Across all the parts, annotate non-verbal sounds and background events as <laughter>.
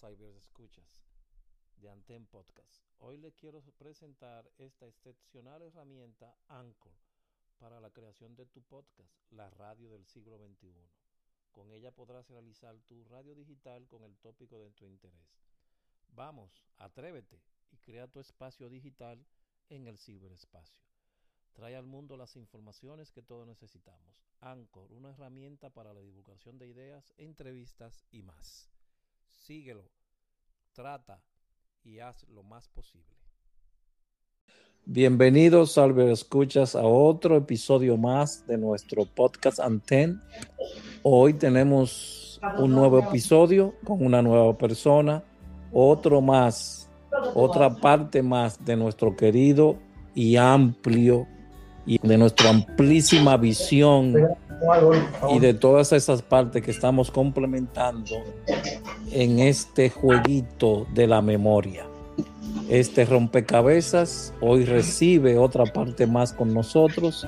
Cyber Escuchas de Anten Podcast. Hoy les quiero presentar esta excepcional herramienta Anchor para la creación de tu podcast, la radio del siglo XXI. Con ella podrás realizar tu radio digital con el tópico de tu interés. Vamos, atrévete y crea tu espacio digital en el ciberespacio. Trae al mundo las informaciones que todos necesitamos. Anchor, una herramienta para la divulgación de ideas, entrevistas y más. Síguelo, trata y haz lo más posible. Bienvenidos, Salve Escuchas, a otro episodio más de nuestro podcast Anten. Hoy tenemos un nuevo episodio con una nueva persona, otro más, otra parte más de nuestro querido y amplio y de nuestra amplísima visión y de todas esas partes que estamos complementando en este jueguito de la memoria. Este rompecabezas hoy recibe otra parte más con nosotros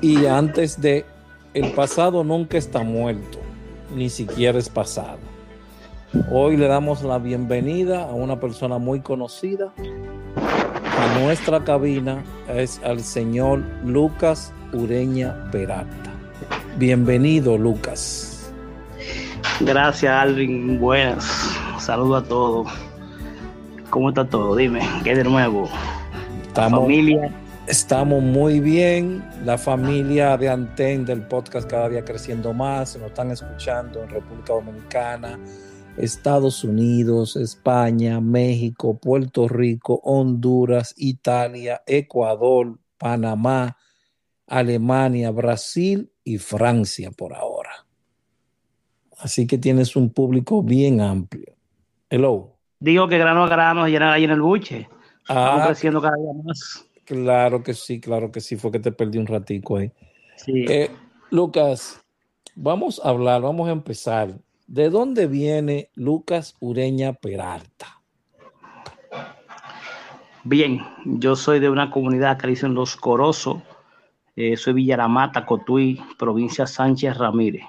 y antes de el pasado nunca está muerto, ni siquiera es pasado. Hoy le damos la bienvenida a una persona muy conocida a nuestra cabina es al señor Lucas Ureña Peralta. Bienvenido, Lucas. Gracias, Alvin. Buenas. Saludo a todos. ¿Cómo está todo? Dime, ¿qué de nuevo? Estamos, familia. Estamos muy bien. La familia de Anten del podcast cada día creciendo más. Nos están escuchando en República Dominicana, Estados Unidos, España, México, Puerto Rico, Honduras, Italia, Ecuador, Panamá, Alemania, Brasil y Francia por ahora. Así que tienes un público bien amplio. Hello. Digo que grano a grano llenan ahí en el buche. Estamos ah, creciendo cada día más. Claro que sí, claro que sí. Fue que te perdí un ratico ahí. Sí. Eh, Lucas, vamos a hablar, vamos a empezar. ¿De dónde viene Lucas Ureña Peralta? Bien, yo soy de una comunidad que dicen Los Corosos, eh, soy Villaramata, Cotuí, provincia Sánchez Ramírez.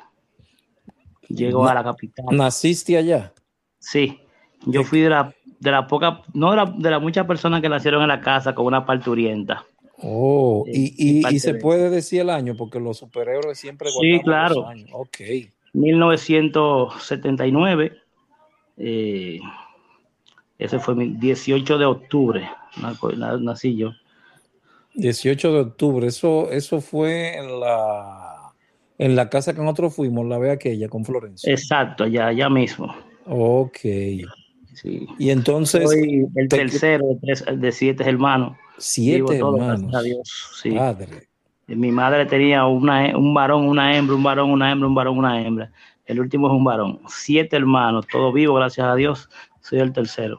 Llego a la capital. ¿Naciste allá? Sí, yo fui de la, de la poca, no de, la, de las muchas personas que nacieron en la casa con una parturienta. Oh, y, y, se puede decir el año, porque los superhéroes siempre Sí, claro. Los años. Ok. 1979. Eh, ese fue mi 18 de octubre, nací yo. 18 de octubre, eso, eso fue en la, en la casa que nosotros fuimos, la ve aquella con Florencia. Exacto, allá, allá mismo. Ok. Sí. Y entonces. Soy el tercero de, siete hermanos. Siete hermanos. sí. Padre. Mi madre tenía una, un varón, una hembra, un varón, una hembra, un varón, una hembra. El último es un varón. Siete hermanos, todos vivos, gracias a Dios. Soy el tercero.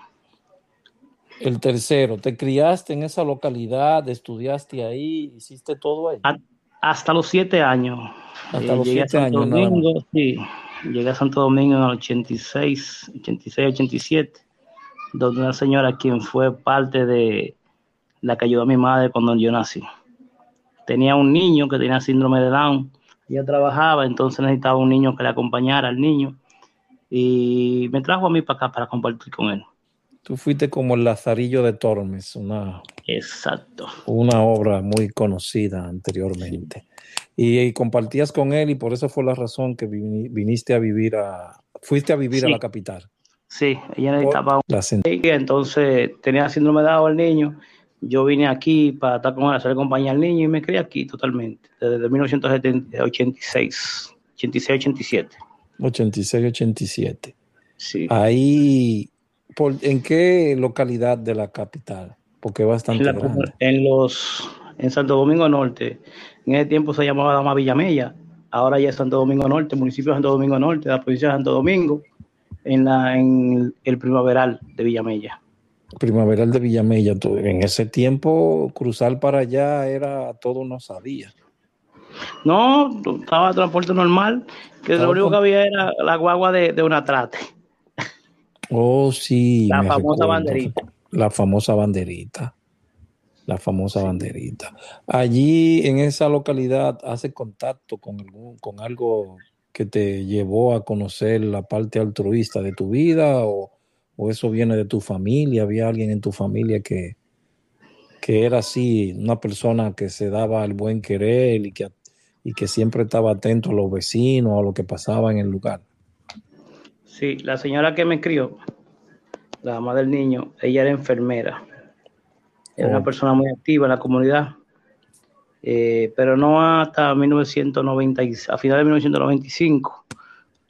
El tercero, ¿te criaste en esa localidad? ¿Estudiaste ahí? ¿Hiciste todo ahí? hasta los siete años. Hasta eh, los siete años. Domingo, sí. Llegué a Santo Domingo en el 86, 86, 87, donde una señora quien fue parte de la que ayudó a mi madre cuando yo nací tenía un niño que tenía síndrome de Down. Ella trabajaba, entonces necesitaba un niño que le acompañara al niño. Y me trajo a mí para acá para compartir con él. Tú fuiste como el Lazarillo de Tormes, una, Exacto. una obra muy conocida anteriormente. Y, compartías con él y por eso fue la razón que viniste a vivir a, fuiste a vivir a la capital. Sí, ella necesitaba un... Entonces tenía síndrome de Down el niño yo vine aquí para estar con él, hacer compañía al niño y me crié aquí totalmente, desde 1986, 86, 87. 86, 87. Sí. Ahí, por, ¿en qué localidad de la capital? Porque es bastante en, grande. en los en Santo Domingo Norte. En ese tiempo se llamaba Dama Villamella, ahora ya es Santo Domingo Norte, municipio de Santo Domingo Norte, la provincia de Santo Domingo, en, la, en el primaveral de Villamella. Primaveral de Villamella. En ese tiempo, cruzar para allá era todo no sabía. No, estaba transporte normal, que lo único que había era la guagua de, una trate. Oh, sí. La famosa banderita. La famosa banderita. La famosa banderita. Allí en esa localidad hace contacto con algún, con algo que te llevó a conocer la parte altruista de tu vida o, o eso viene de tu familia? ¿Había alguien en tu familia que, que era así, una persona que se daba el buen querer y que, y que siempre estaba atento a los vecinos, a lo que pasaba en el lugar? Sí, la señora que me crió, la mamá del niño, ella era enfermera. Era una persona muy activa en la comunidad. Eh, pero no hasta 1990, a finales de 1995,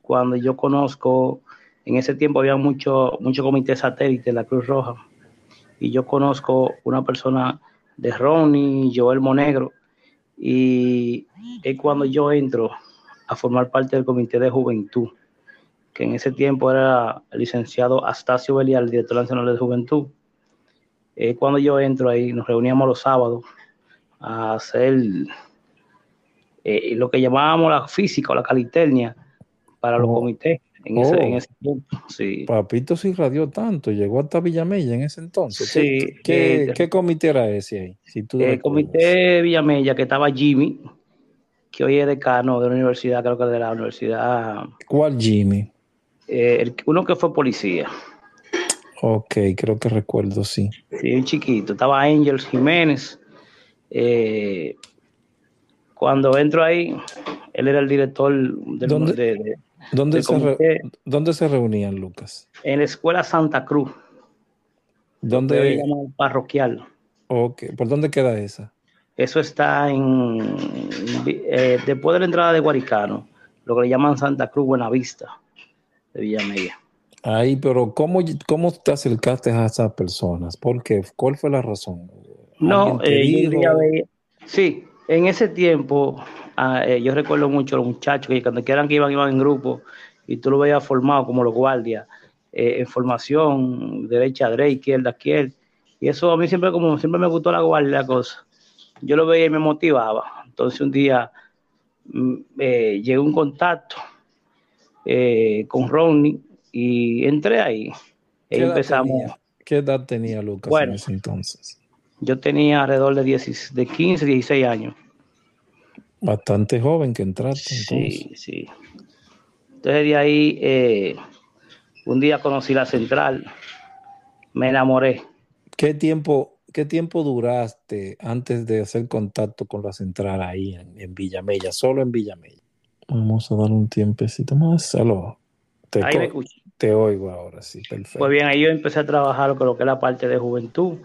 cuando yo conozco, en ese tiempo había mucho, mucho comité satélite de la Cruz Roja, y yo conozco una persona de Ronnie, Joel Monegro, y es cuando yo entro a formar parte del comité de juventud que en ese tiempo era el licenciado Astacio Belial, el director nacional de juventud. Eh, cuando yo entro ahí, nos reuníamos los sábados a hacer eh, lo que llamábamos la física o la caliternia para los oh. comités en, ese, en, oh. ese, tiempo. Sí. Papito sí radió tanto, llegó hasta Villamella en ese entonces. Sí, ¿Qué, eh, ¿qué, comité era ese ahí? Si el comité Villamella, que estaba Jimmy, que hoy es decano de la universidad, creo que de la universidad. ¿Cuál Jimmy? Eh, uno que fue policía. Ok, creo que recuerdo, sí. Sí, un chiquito. Estaba Ángel Jiménez. Eh, cuando entro ahí, él era el director del, ¿Dónde, de, ¿dónde, se ¿Dónde, se reunían, Lucas? En la escuela Santa Cruz. ¿Dónde? parroquial. Ok, ¿por dónde queda esa? Eso está en eh, después de la entrada de Guaricano, lo que le llaman Santa Cruz Buenavista de Villamella. Ahí, pero ¿cómo, ¿cómo te acercaste a esas personas? ¿Por qué? ¿Cuál fue la razón? No, eh, sí, en ese tiempo ah, eh, yo recuerdo mucho a los muchachos que cuando quieran que iban, iban en grupo y tú lo veías formado como los guardias, eh, en formación, derecha, derecha, izquierda, izquierda. Y eso a mí siempre, como siempre me gustó la guardia, la cosa. Yo lo veía y me motivaba. Entonces un día mm, eh, llegó un contacto eh, con Ronnie y entré ahí. Y empezamos. ¿Qué edad tenía Lucas en ese entonces? Yo tenía alrededor de, de 15, 16 años. Bastante joven que entraste. Sí, sí. Entonces de ahí, eh, un día conocí la central, me enamoré. ¿Qué tiempo, qué tiempo duraste antes de hacer contacto con la central ahí en, en Villamella, solo en Villamella? Vamos a dar un tiempecito más. Aló. Te, ahí me escucho. Te oigo ahora, sí, perfecto. Pues bien, ahí yo empecé a trabajar con lo que es la parte de juventud.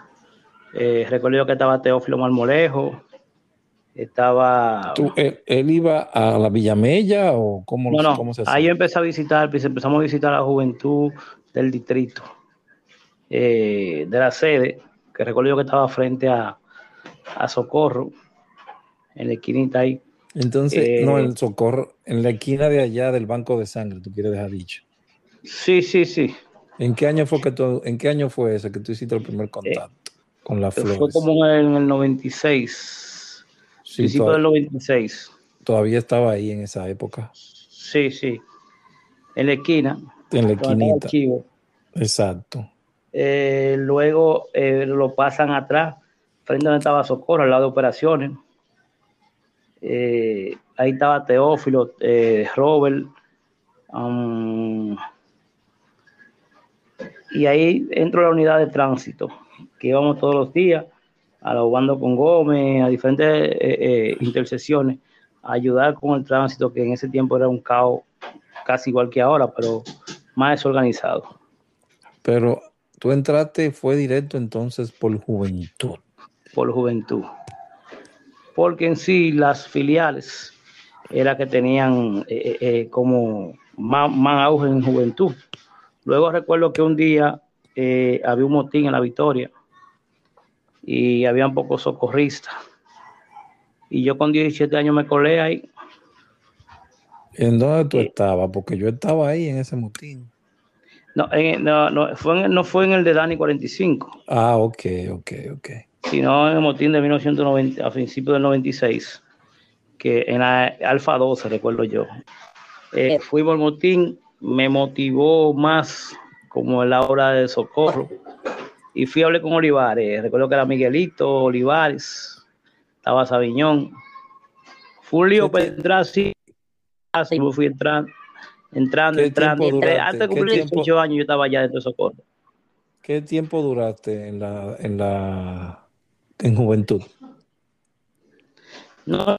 Eh, recuerdo que estaba Teófilo Marmolejo, estaba... él, iba a la Villamella o cómo, no, no, se Ahí yo empecé a visitar, pues empezamos a visitar la juventud del distrito, eh, de la sede, que recuerdo que estaba frente a, a Socorro, en la esquinita ahí. Entonces, no, el eh, socorro, en la esquina de allá del banco de sangre, tú quieres dejar dicho. Sí, sí, sí. ¿En qué año fue que tú, en qué año fue ese que tú hiciste el primer contacto con la flor? Fue como en el 96. Sí, principio del 96. Todavía estaba ahí en esa época. Sí, sí. En la esquina. En la esquinita. Exacto. Eh, luego eh, lo pasan atrás, frente a donde estaba Socorro, al lado de operaciones eh, ahí estaba Teófilo, eh, Robert, um, y ahí entro a la unidad de tránsito, que íbamos todos los días, a la con Gómez, a diferentes eh, intersecciones, a ayudar con el tránsito, que en ese tiempo era un caos casi igual que ahora, pero más desorganizado. Pero tú entraste, fue directo entonces por juventud. Por juventud porque en sí las filiales era que tenían eh, eh, eh, como más, auge en juventud. Luego recuerdo que un día había un motín en la Victoria y había un poco socorristas. Y yo con 17 años me colé ahí. ¿En dónde tú estabas? Porque yo estaba ahí en ese motín. No, no, no, fue en, no fue en el de Dani 45. Ah, ok, ok, ok sino en el motín de 1990, a principios del 96, que en la Alfa 12, recuerdo yo. Eh, fuimos al motín, me motivó más como la hora de socorro. Y fui a hablar con Olivares. Recuerdo que era Miguelito, Olivares, estaba Sabiñón. Fue un lío sí. y me fui entrando, entrando, entrando. antes de cumplir 18 años yo estaba allá dentro de Socorro. ¿Qué tiempo duraste en la, en la, en juventud? No.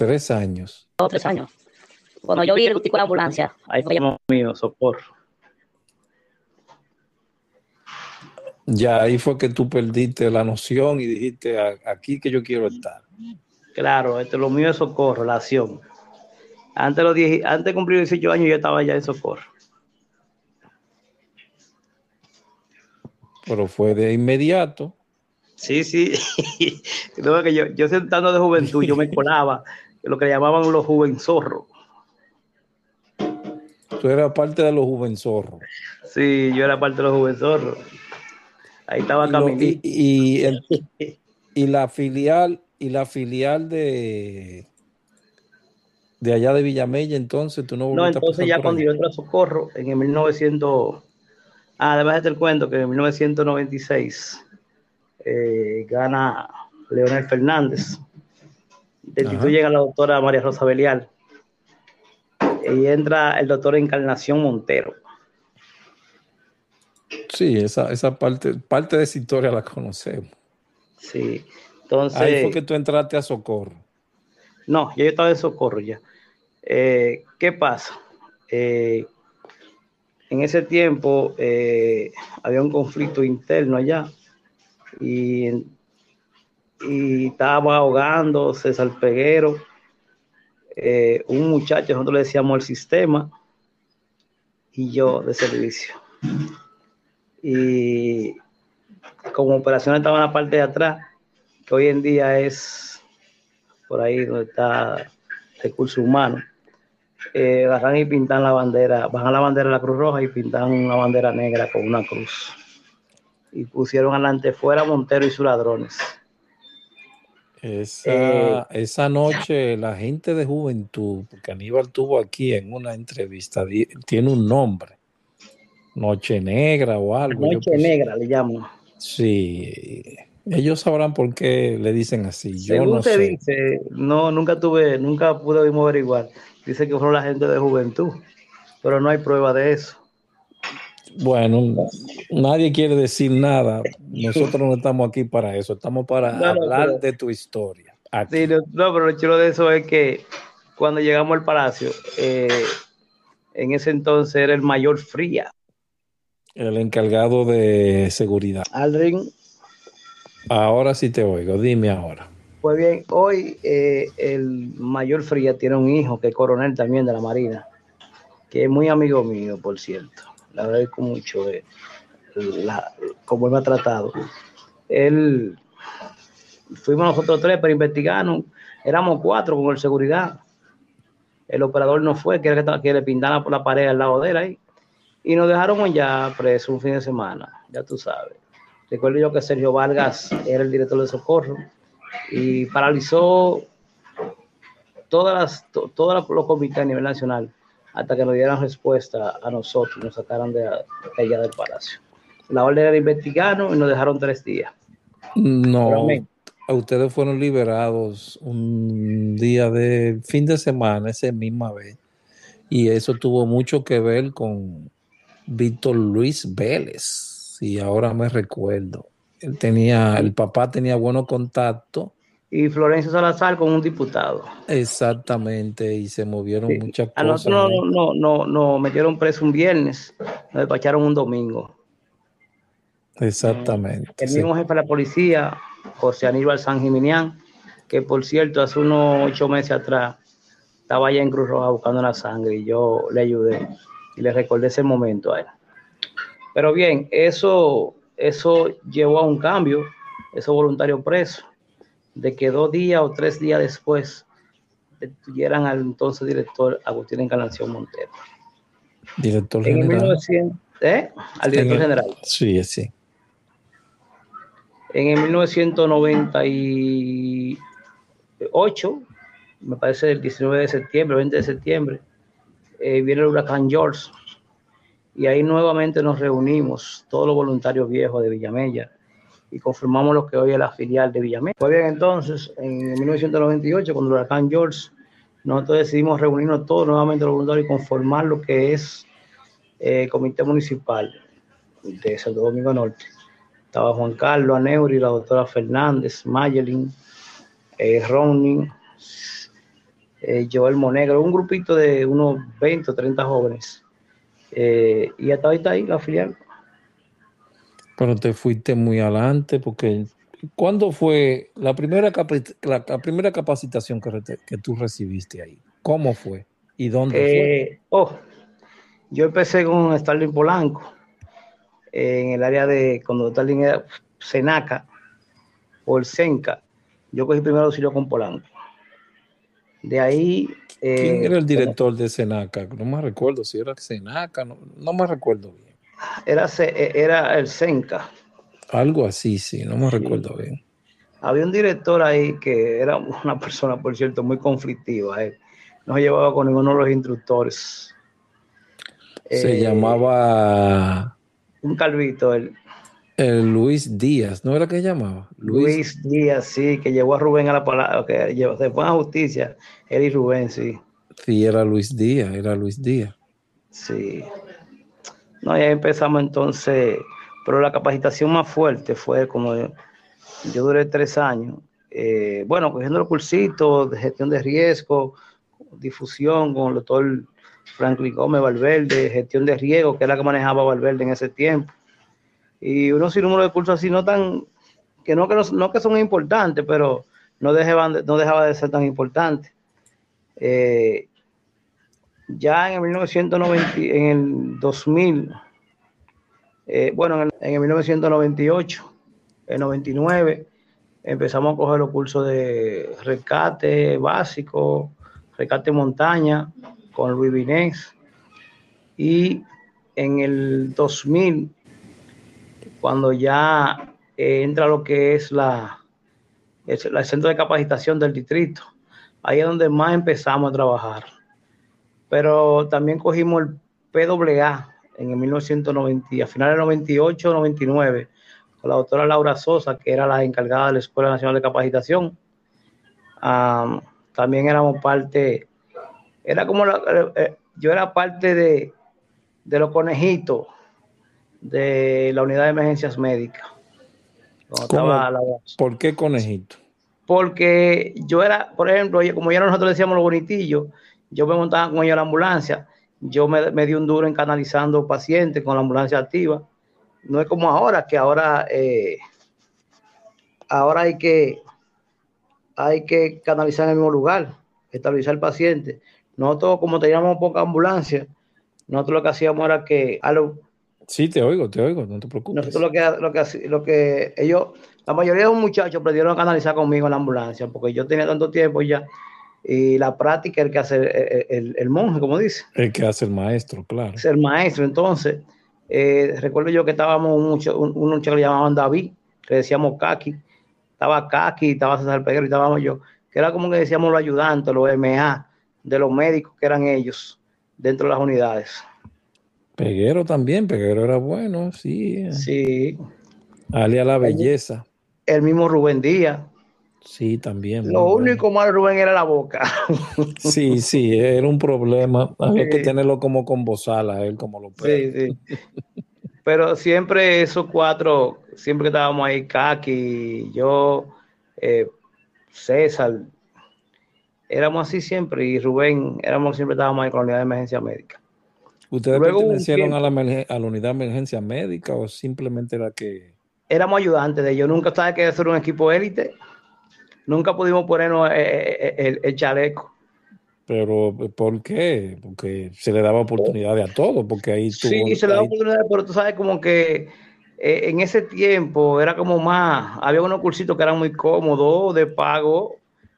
Tres años. Dos, tres años. Cuando yo vi el de la ambulancia. Ahí fue mío, socorro. Ya ahí fue que tú perdiste la noción y dijiste aquí que yo quiero estar. Claro, esto lo mío es socorro, la acción. Antes de, los 10, antes de cumplir 18 años yo estaba ya en socorro. Pero fue de inmediato. Sí, sí. <laughs> que yo, yo sentando de juventud, yo me colaba, <laughs> lo que llamaban los juvenzorros. Tú eras parte de los juvenzorros. Sí, yo era parte de los juvenzorros. Ahí estaba caminando. Y, y, la filial, y la filial de de allá de Villamella, entonces tú no No, entonces ya cuando yo entré a Socorro, en el 1900, ah, además del cuento que en 1996 eh, gana Leonel Fernández, destituyen a la doctora María Rosa Belial y entra el doctor Encarnación Montero. Sí, esa, esa parte, parte de esa historia la conocemos. Sí, entonces. Ahí fue que tú entraste a Socorro. No, yo estaba en Socorro ya. Eh, ¿Qué pasa? Eh, en ese tiempo eh, había un conflicto interno allá y, y estábamos ahogando César Peguero, un muchacho, nosotros le decíamos el sistema y yo de servicio. Y como operación estaba en la parte de atrás, que hoy en día es por ahí donde está recursos humanos, eh, agarran y pintan la bandera, bajan la bandera de la Cruz Roja y pintan una bandera negra con una cruz. Y pusieron adelante fuera Montero y sus ladrones. Esa, eh, esa noche la gente de juventud, porque Aníbal tuvo aquí en una entrevista, tiene un nombre, Noche Negra o algo. Noche Negra le llamo. Sí, ellos sabrán por qué le dicen así. Yo Según no te dice, no, nunca tuve, nunca pude averiguar dice que fueron la gente de juventud, pero no hay prueba de eso. Bueno, nadie quiere decir nada. Nosotros no estamos aquí para eso, estamos para hablar de tu historia. Sí, no, pero lo chulo de eso es que cuando llegamos al palacio, eh, en ese entonces era el mayor Fría. El encargado de seguridad. Aldrin. Ahora sí te oigo, dime ahora. Pues bien, hoy eh, el mayor Fría tiene un hijo que es coronel también de la Marina, que es muy amigo mío, por cierto. Le agradezco mucho de la, cómo él me ha tratado. Él, fuimos nosotros tres para investigarnos, éramos cuatro con el seguridad. El operador no fue, que, que le pintaran por la pared al lado de él ahí. Y nos dejaron ya presos un fin de semana, ya tú sabes. Recuerdo yo que Sergio Vargas era el director de socorro y paralizó todas las, todos los comités a nivel nacional hasta que nos dieran respuesta a nosotros y nos sacaran de, allá del palacio. La orden era investigarnos y nos dejaron tres días. No, ustedes fueron liberados un día de fin de semana, esa misma vez. Y eso tuvo mucho que ver con Víctor Luis Vélez, si ahora me recuerdo. Él tenía, el papá tenía buenos contactos. Y Florencio Salazar con un diputado. Exactamente, y se movieron muchas cosas. A nosotros no, no, no, metieron preso un viernes, nos despacharon un domingo. Exactamente. El mismo jefe de la policía, José Aníbal San Jiminián, que por cierto hace unos ocho meses atrás estaba allá en Cruz Roja buscando la sangre y yo le ayudé y le recordé ese momento a él. Pero bien, eso eso llevó a un cambio, esos voluntarios presos, de que dos días o tres días después detuvieran al entonces director Agustín Encarnación Montero. Director general. ¿eh? Al director general. Sí, sí. En el 1998, me parece el 19 de septiembre, 20 de septiembre, eh, viene el huracán George y ahí nuevamente nos reunimos, todos los voluntarios viejos de Villamella, y conformamos lo que hoy es la filial de Villamé. Fue bien entonces, en 1998, cuando el huracán George, nosotros decidimos reunirnos todos nuevamente los voluntarios y conformar lo que es el comité municipal de Santo Domingo Norte. Estaba Juan Carlos Aneuri, la doctora Fernández, Mayelin, eh, Ronnie, eh, Joel Monegro, un grupito de unos 20 o 30 jóvenes. Eh, y hasta ahorita ahí la filial. Pero te fuiste muy adelante porque ¿cuándo fue la primera, la, la primera capacitación que, que, tú recibiste ahí? ¿Cómo fue? ¿Y dónde fue? Oh, yo empecé con Starling Polanco en el área de cuando Starling era Senaca o el Senca. Yo cogí primero auxilio con Polanco. De ahí. ¿Quién eh, era el director de Senaca? No me recuerdo si era Senaca, no, no me recuerdo bien. Era, era el Senca. Algo así, sí, no me recuerdo bien. Había un director ahí que era una persona, por cierto, muy conflictiva. Eh. No llevaba con ninguno de los instructores. Se eh, llamaba. Un calvito, él. El Luis Díaz, ¿no era que llamaba? Luis, Díaz, sí, que llevó a Rubén a la palabra, que llevó, después a justicia, él y Rubén, sí. Sí, era Luis Díaz, era Luis Díaz. Sí. No, ya empezamos entonces, pero la capacitación más fuerte fue como yo, duré tres años, eh, bueno, cogiendo los cursitos de gestión de riesgo, difusión con el doctor Franklin Gómez Valverde, gestión de riesgo, que es la que manejaba Valverde en ese tiempo y unos número de cursos así no tan, que no que, no, que son importantes, pero no dejaban, no dejaba de ser tan importantes. Eh, ya en el 1990, en el 2000, eh, bueno, en el, 1998, en 99, empezamos a coger los cursos de rescate básico, rescate montaña con Luis Vinés. Y en el 2000 cuando ya eh, entra lo que es la el, centro de capacitación del distrito. Ahí es donde más empezamos a trabajar. Pero también cogimos el PWA en el 1990, a finales del 98, 99, con la doctora Laura Sosa, que era la encargada de la Escuela Nacional de Capacitación. también éramos parte, era como, eh, eh, yo era parte de, de los conejitos de la unidad de emergencias médicas. ¿Por qué conejito? Porque yo era, por ejemplo, como ya nosotros decíamos los bonitillos, yo me montaba con ellos a la ambulancia, yo me, di un duro en canalizando pacientes con la ambulancia activa. No es como ahora, que ahora, eh, ahora hay que, hay que canalizar en el mismo lugar, estabilizar el paciente. Nosotros, como teníamos poca ambulancia, nosotros lo que hacíamos era que a los Sí, te oigo, te oigo, no te preocupes. Nosotros lo que, lo que, lo que ellos, la mayoría de los muchachos aprendieron a canalizar conmigo en la ambulancia, porque yo tenía tanto tiempo ya, y la práctica es el que hace el, monje, como dice. El que hace el maestro, claro. Es el maestro, entonces, eh, recuerdo yo que estábamos mucho, un, un muchacho que le llamaban David, le decíamos Kaki, estaba Kaki, estaba César Peguero y estábamos yo, que era como que decíamos los ayudantes, los MA, de los médicos que eran ellos dentro de las unidades. Peguero también, Peguero era bueno, sí. Sí. Alia la belleza. El mismo Rubén Díaz. Sí, también. Lo único malo Rubén era la boca. <laughs> Sí, sí, era un problema. Había que tenerlo como con bozal a él, como lo Sí, sí. Pero siempre esos cuatro, siempre que estábamos ahí, Kaki, yo, eh, César, éramos así siempre, y Rubén, éramos siempre estábamos ahí con la unidad de emergencia médica. ¿Ustedes pertenecieron a la, a la unidad de emergencia médica o simplemente era que...? Éramos ayudantes de ellos. Nunca sabes que ser un equipo élite. Nunca pudimos ponernos eh, eh, eh, el, chaleco. Pero, ¿por qué? Porque se le daba oportunidades a todos, porque ahí Sí, se le daba oportunidades, pero tú sabes como que en ese tiempo era como más, había unos cursitos que eran muy cómodos, de pago,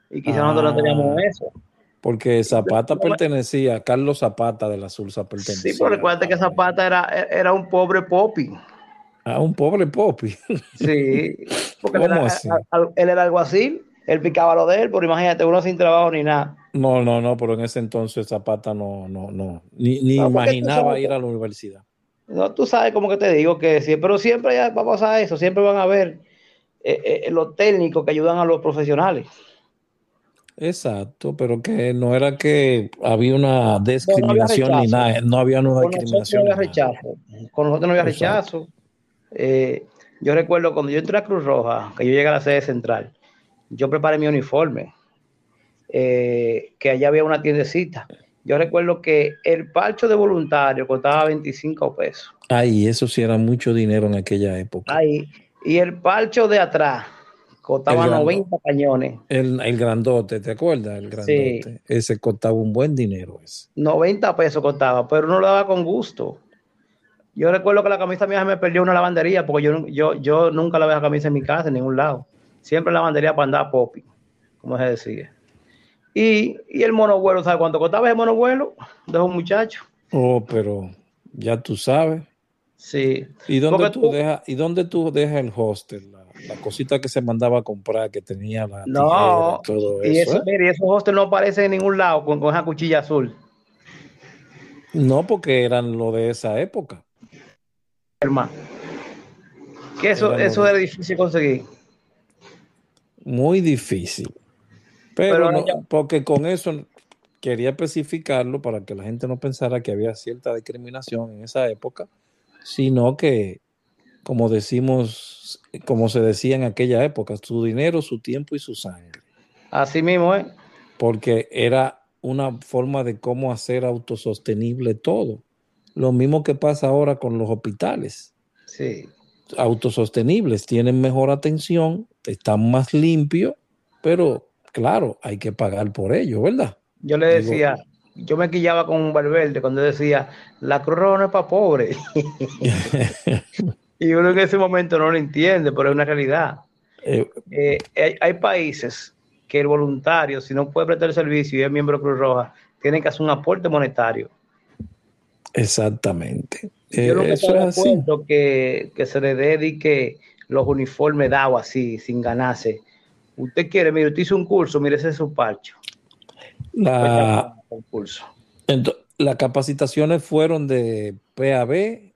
y quizás nosotros no ah. teníamos eso. Porque Zapata pertenecía, Carlos Zapata de la Sursa pertenecía. Sí, pero recuerda que Zapata era, era un pobre popi. Ah, un pobre popi. Sí, porque él era, él era alguacil, él picaba lo de él, pero imagínate, uno sin trabajo ni nada. No, no, no, pero en ese entonces Zapata no, no, no, ni, ni imaginaba ir a la universidad. No, tú sabes como que te digo que sí, pero siempre va a pasar eso, siempre van a ver eh, los técnicos que ayudan a los profesionales. Exacto, pero que no era que había una discriminación ni nada, no había una Con discriminación. nosotros no había rechazo. Con nosotros no había Exacto. rechazo. Eh, yo recuerdo cuando yo entré a Cruz Roja, que yo llegué a la sede central, yo preparé mi uniforme, eh, que allá había una tiendecita. Yo recuerdo que el parcho de voluntario costaba 25 pesos. Ay, eso sí era mucho dinero en aquella época. Ahí, y el parcho de atrás costaba El grande. 90 cañones. El, el grandote, ¿te acuerdas? El grandote. Ese costaba un buen dinero ese. 90 pesos costaba, pero uno lo daba con gusto. Yo recuerdo que la camisa mía se me perdió en una lavandería porque yo, yo, yo nunca la veo camisa en mi casa, en ningún lado. Siempre la lavandería para andar popping, como se decía. Y, y el monovuelo, ¿sabes cuánto costaba ese monovuelo de un muchacho? Oh, pero ya tú sabes. Sí. ¿Y dónde tú tú- dejas, y dónde tú dejas el hostel? La, la cosita que se mandaba a comprar que tenía la No, tijera todo y eso. eso, ¿eh? mire, esos hostels no aparecen en ningún lado con, con esa cuchilla azul, No, porque eran lo de esa época. hermano. Que eso, eso era difícil conseguir. Muy difícil. Pero, Pero no- ya- porque con eso quería especificarlo para que la gente no pensara que había cierta discriminación en esa época, sino que, como decimos, como se decía en aquella época, su dinero, su tiempo y su sangre, Así mismo, ¿eh? porque era una forma de cómo hacer autosostenible todo. Lo mismo que pasa ahora con los hospitales Sí. autosostenibles, tienen mejor atención, están más limpios, pero claro, hay que pagar por ello, ¿verdad? Yo le Digo- decía, yo me quillaba con un Valverde cuando decía, la Cruz Roja no es para pobres. <laughs> y uno en ese momento no lo entiende, pero es una realidad. Eh, Eh, hay, hay países que el voluntario, si no puede prestar el servicio y es miembro de Cruz Roja, tiene que hacer un aporte monetario. exactamente. Eh, Yo nunca eso estaba de es así. que, que se le dedique los uniformes dados así, sin ganarse. Usted quiere, mire, usted hizo un curso, mire, ese es su parcho. La, Un curso. las capacitaciones fueron de PAB,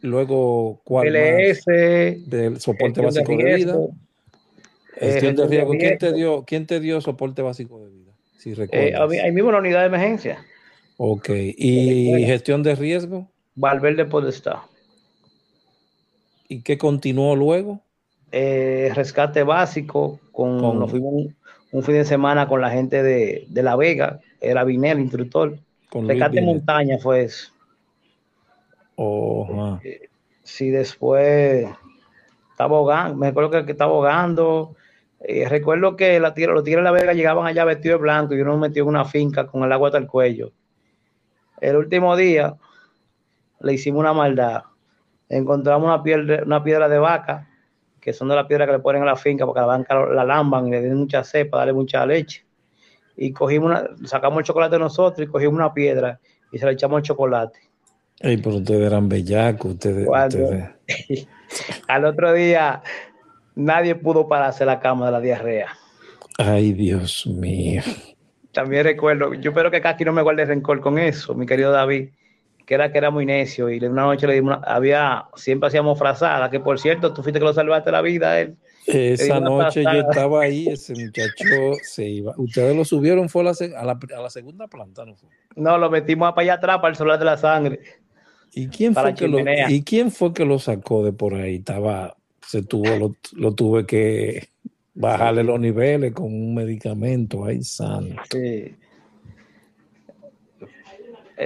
luego ¿cuál? LS, del soporte de básico de vida. Gestión eh, de gestión de riesgo. ¿Quién te dio, quién te dio soporte básico de vida? Si Eh, recuerdas. ahí ahí mismo la unidad de emergencia, ok. ¿Y gestión de riesgo? Valverde Podestá. ¿Y qué continuó luego? Eh, rescate básico, con, Con- nos fuimos un, un fin de semana con la gente de, de La Vega, era Vinel, instructor. Con Rescate montaña fue eso. Oh. Sí, después estaba ahogando, me acuerdo que, estaba ahogando. Eh, recuerdo que la tira- los tigres de La Vega llegaban allá vestidos de blanco y uno metió en una finca con el agua hasta el cuello. El último día le hicimos una maldad. Encontramos una piedra, una piedra de vaca, que son de las piedras que le ponen a la finca porque la vaca la lamban y le den mucha cepa, darle mucha leche. Y cogimos una, sacamos el chocolate nosotros y cogimos una piedra y se le echamos el chocolate. Ey, pero ustedes eran bellacos, ustedes- <laughs> Al otro día nadie pudo pararse la cama de la diarrea. Ay, Dios mío. También recuerdo, yo espero que Kaki no me guarde rencor con eso, mi querido David, que era que era muy necio y una noche le dimos, una- había, siempre hacíamos frazadas, que por cierto, tú fuiste que lo salvaste la vida a él. Esa noche yo estaba ahí, <laughs> ese muchacho se iba. Ustedes lo subieron, fue a la, a la, a la segunda planta, ¿no fue? No, lo metimos para allá atrás, para el solar de la sangre. ¿Y quién, fue que lo. ¿Y quién fue que lo sacó de por ahí? Estaba, se tuvo, lo, lo tuve que bajarle los niveles con un medicamento. Ay, santo. Sí.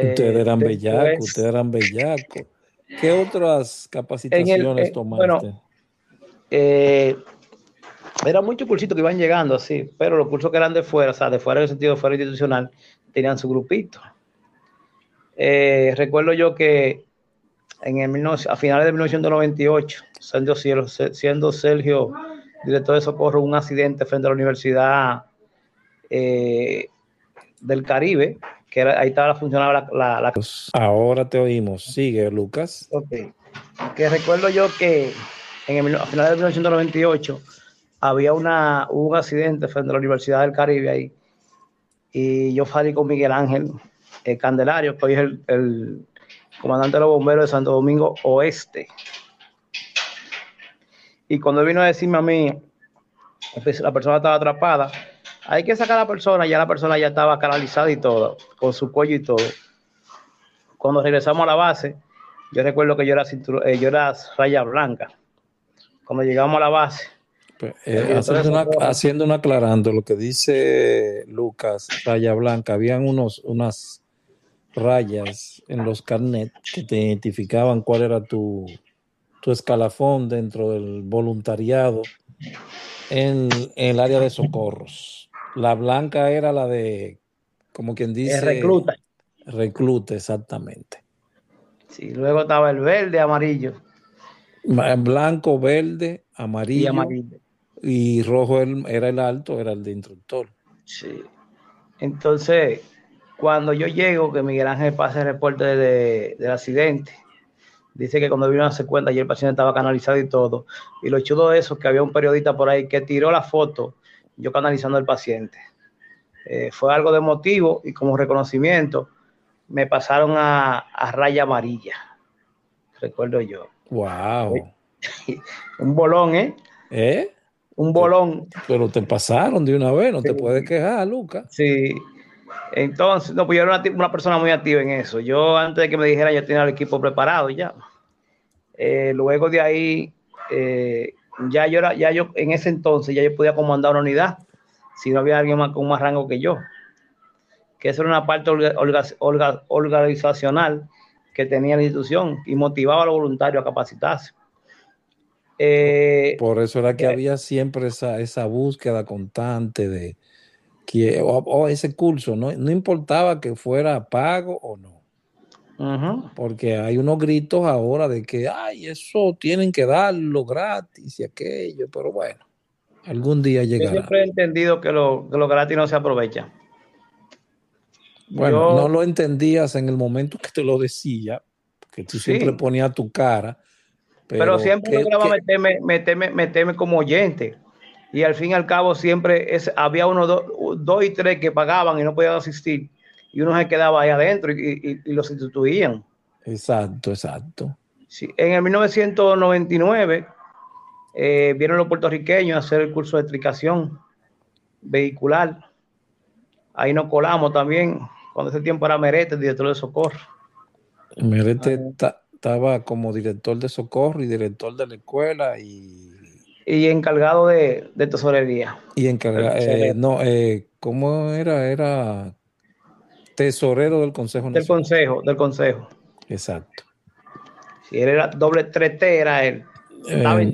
Ustedes Eh, eran después, bellacos, ustedes eran bellacos. ¿Qué <laughs> otras capacitaciones eh, tomaste? bueno, Eh, eran muchos cursitos que iban llegando así, pero los cursos que eran de fuera, o sea, de fuera en el sentido de fuera institucional, tenían su grupito. Eh, recuerdo yo que en el 19 a finales de 1998, siendo, Cielo- siendo Sergio director de socorro, un accidente frente a la Universidad eh, del Caribe, que era, ahí estaba funcionaba la, la, la Pues, ahora te oímos. Sigue, Lucas. Ok. Que recuerdo yo que en el, a finales de 1998 había una, hubo un accidente frente a la Universidad del Caribe ahí. Y yo salí con Miguel Ángel eh, Candelario, que hoy es el, el comandante de los bomberos de Santo Domingo Oeste. Y cuando vino a decirme a mí, la persona estaba atrapada, hay que sacar a la persona, ya la persona ya estaba canalizada y todo, con su cuello y todo. Cuando regresamos a la base, yo recuerdo que yo era, eh, yo era raya blanca. Cuando llegamos a la base. Pues, eh, haciendo, una, haciendo una aclarando lo que dice Lucas, raya blanca, habían unos, unas rayas en los carnets que te identificaban cuál era tu, tu escalafón dentro del voluntariado en, el área de socorros. La blanca era la de, como quien dice... recluta. Recluta, exactamente. Sí, luego estaba el verde, amarillo. Blanco, verde, amarillo. Y amarillo. Y rojo era el alto, era el de instructor. Sí. Entonces, cuando yo llego, que Miguel Ángel pasa el reporte del accidente, dice que cuando vino a hacer cuenta y el paciente estaba canalizado y todo. Y lo chulo de eso es que había un periodista por ahí que tiró la foto, yo canalizando al paciente. Eh, fue algo de motivo y como reconocimiento me pasaron a, raya amarilla, recuerdo yo. Wow. <laughs> un bolón, ¿eh? ¿Eh? Un bolón. Pero te pasaron de una vez, no te puedes quejar, Lucas. Sí. Entonces, no, pues yo era una, persona muy activa en eso. Yo antes de que me dijera, yo tenía el equipo preparado ya. Eh, luego de ahí, eh, ya yo era, ya yo en ese entonces ya yo podía comandar una unidad, si no había alguien más con más rango que yo. Que eso era una parte organizacional que tenía la institución y motivaba a los voluntarios a capacitarse. Eh, Por eso era que había siempre esa, esa búsqueda constante de, o, ese curso, ¿no? no importaba que fuera pago o no. Porque hay unos gritos ahora de que, ay, eso tienen que darlo gratis y aquello, pero bueno, algún día llegará. Yo siempre he entendido que lo, gratis no se aprovecha. Bueno, no lo entendías en el momento que te lo decía, que tú siempre ponías tu cara. Pero, siempre lograba meterme, meterme, meterme como oyente y al fin y al cabo siempre es, había uno, dos y tres que pagaban y no podían asistir y uno se quedaba ahí adentro y, los instituían. Exacto, exacto. Sí. En el 1999 eh, vieron los puertorriqueños a hacer el curso de tricación vehicular. Ahí nos colamos también, cuando ese tiempo era Merete, director de socorro. Merete estaba como director de socorro y director de la escuela y y encargado de, tesorería. Y encargado, eh, no, eh, ¿cómo era? Era tesorero del Consejo Del Consejo, del Consejo. Exacto. Si él era doble 3 era él. Eh,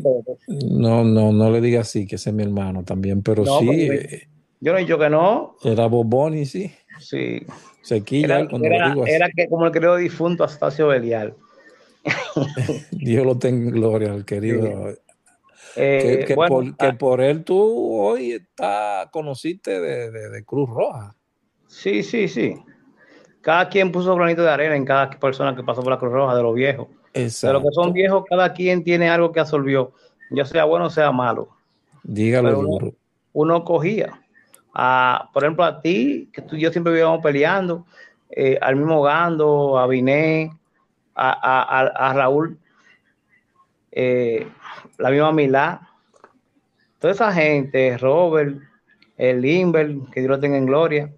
no, no, no le diga así, que ese es mi hermano también, pero sí. yo no he dicho que no. Era Boboni, sí. Sí. Sequilla, era, cuando era, era que como el querido difunto Astacio Belial. <laughs> Dios lo tenga en gloria, el querido que, eh, ah. por, él tú hoy está, conociste de, Cruz Roja. Sí, sí, sí. Cada quien puso granito de arena en cada persona que pasó por la Cruz Roja, de los viejos. Exacto. De los que son viejos, cada quien tiene algo que absorbió, ya sea bueno o sea malo. Dígalo duro. Uno, cogía. A, por ejemplo, a ti, que tú y yo siempre vivíamos peleando, eh, al mismo Gando, a Biné, a, Raúl, eh, la misma Milá, toda esa gente, Robert, el Limber, que Dios lo tenga en gloria,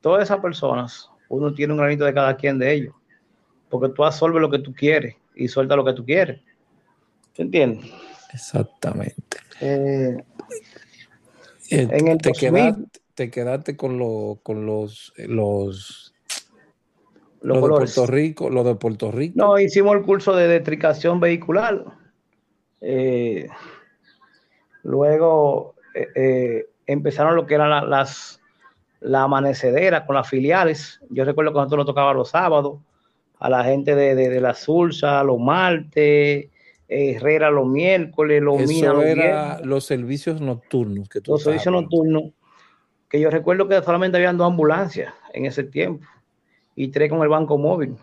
todas esas personas, uno tiene un granito de cada quien de ellos, porque tú absorbes lo que tú quieres y sueltas lo que tú quieres. ¿Te entiendes? Exactamente. Eh, eh, en el te, quedaste, te quedaste con, lo, con los, los los lo de Puerto Rico, lo de Puerto Rico. No, hicimos el curso de detricación vehicular eh, luego eh, eh, empezaron lo que eran las la amanecedera con las filiales. Yo recuerdo que nosotros nos tocaba los sábados, a la gente de, la Sulsa, los martes, Herrera los miércoles, los Eso era los servicios nocturnos que Los servicios nocturnos, que yo recuerdo que solamente habían dos ambulancias en ese tiempo y tres con el banco móvil.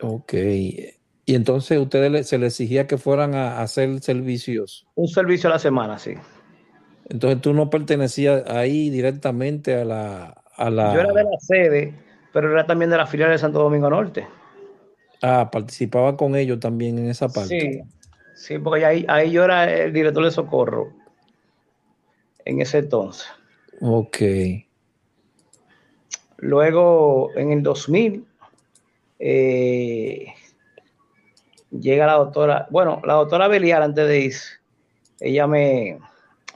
Ok. Y entonces ustedes se les exigía que fueran a, hacer servicios. Un servicio a la semana, sí. Entonces tú no pertenecías ahí directamente a la, a la... Yo era de la sede, pero era también de la filial de Santo Domingo Norte. Ah, participaba con ellos también en esa parte. Sí, Sí, porque ahí, ahí yo era el director de socorro en ese entonces. Ok. Luego, en el 2000, eh, llega la doctora, bueno, la doctora Belial antes de irse, ella me,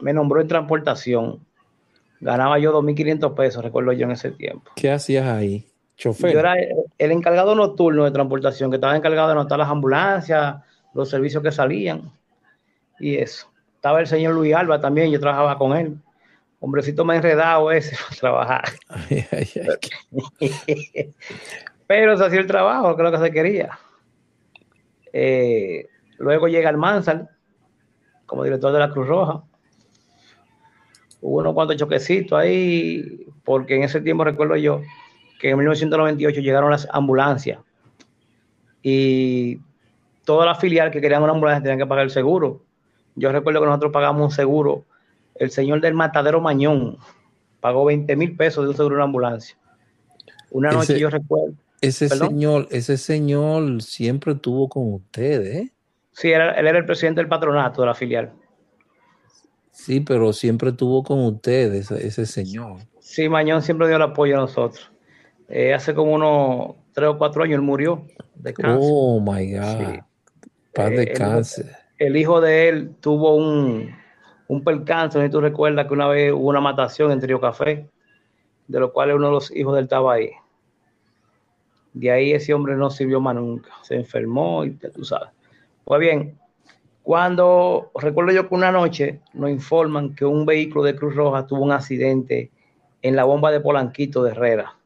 me nombró en transportación. Ganaba yo 2.500 pesos, recuerdo yo en ese tiempo. ¿Qué hacías ahí? Chofer. Yo era el, encargado nocturno de transportación, que estaba encargado de anotar las ambulancias, los servicios que salían y eso. Estaba el señor Luis Alba también, yo trabajaba con él. Hombrecito más enredado ese <laughs> para trabajar. Ay, ay, ay. <laughs> Pero se hacía el trabajo, que es lo que se quería. Eh, luego llega el Mansal como director de la Cruz Roja. Hubo unos cuantos choquecitos ahí, porque en ese tiempo recuerdo yo que en 1998 llegaron las ambulancias y toda la filial que querían una ambulancia tenían que pagar el seguro. Yo recuerdo que nosotros pagamos un seguro. El señor del Matadero Mañón pagó 20 mil pesos de un seguro de una ambulancia. Una noche Ese- yo recuerdo. Ese ¿Perdón? señor, ese señor siempre estuvo con ustedes, ¿eh? Sí, era- él era el presidente del patronato de la filial. Sí, pero siempre estuvo con ustedes, ese señor. Sí, Mañón siempre dio el apoyo a nosotros. Eh, hace como unos tres o cuatro años él murió de cáncer. Oh my God. Sí. Paz Eh, de cáncer. El hijo de él tuvo un, un percance, no sé si tú recuerdas que una vez hubo una matación en Trío Café, de lo cual uno de los hijos de él estaba ahí. De ahí ese hombre no sirvió más nunca, se enfermó y tú sabes. Pues bien, cuando recuerdo yo que una noche nos informan que un vehículo de Cruz Roja tuvo un accidente en la bomba de Polanquito de Herrera.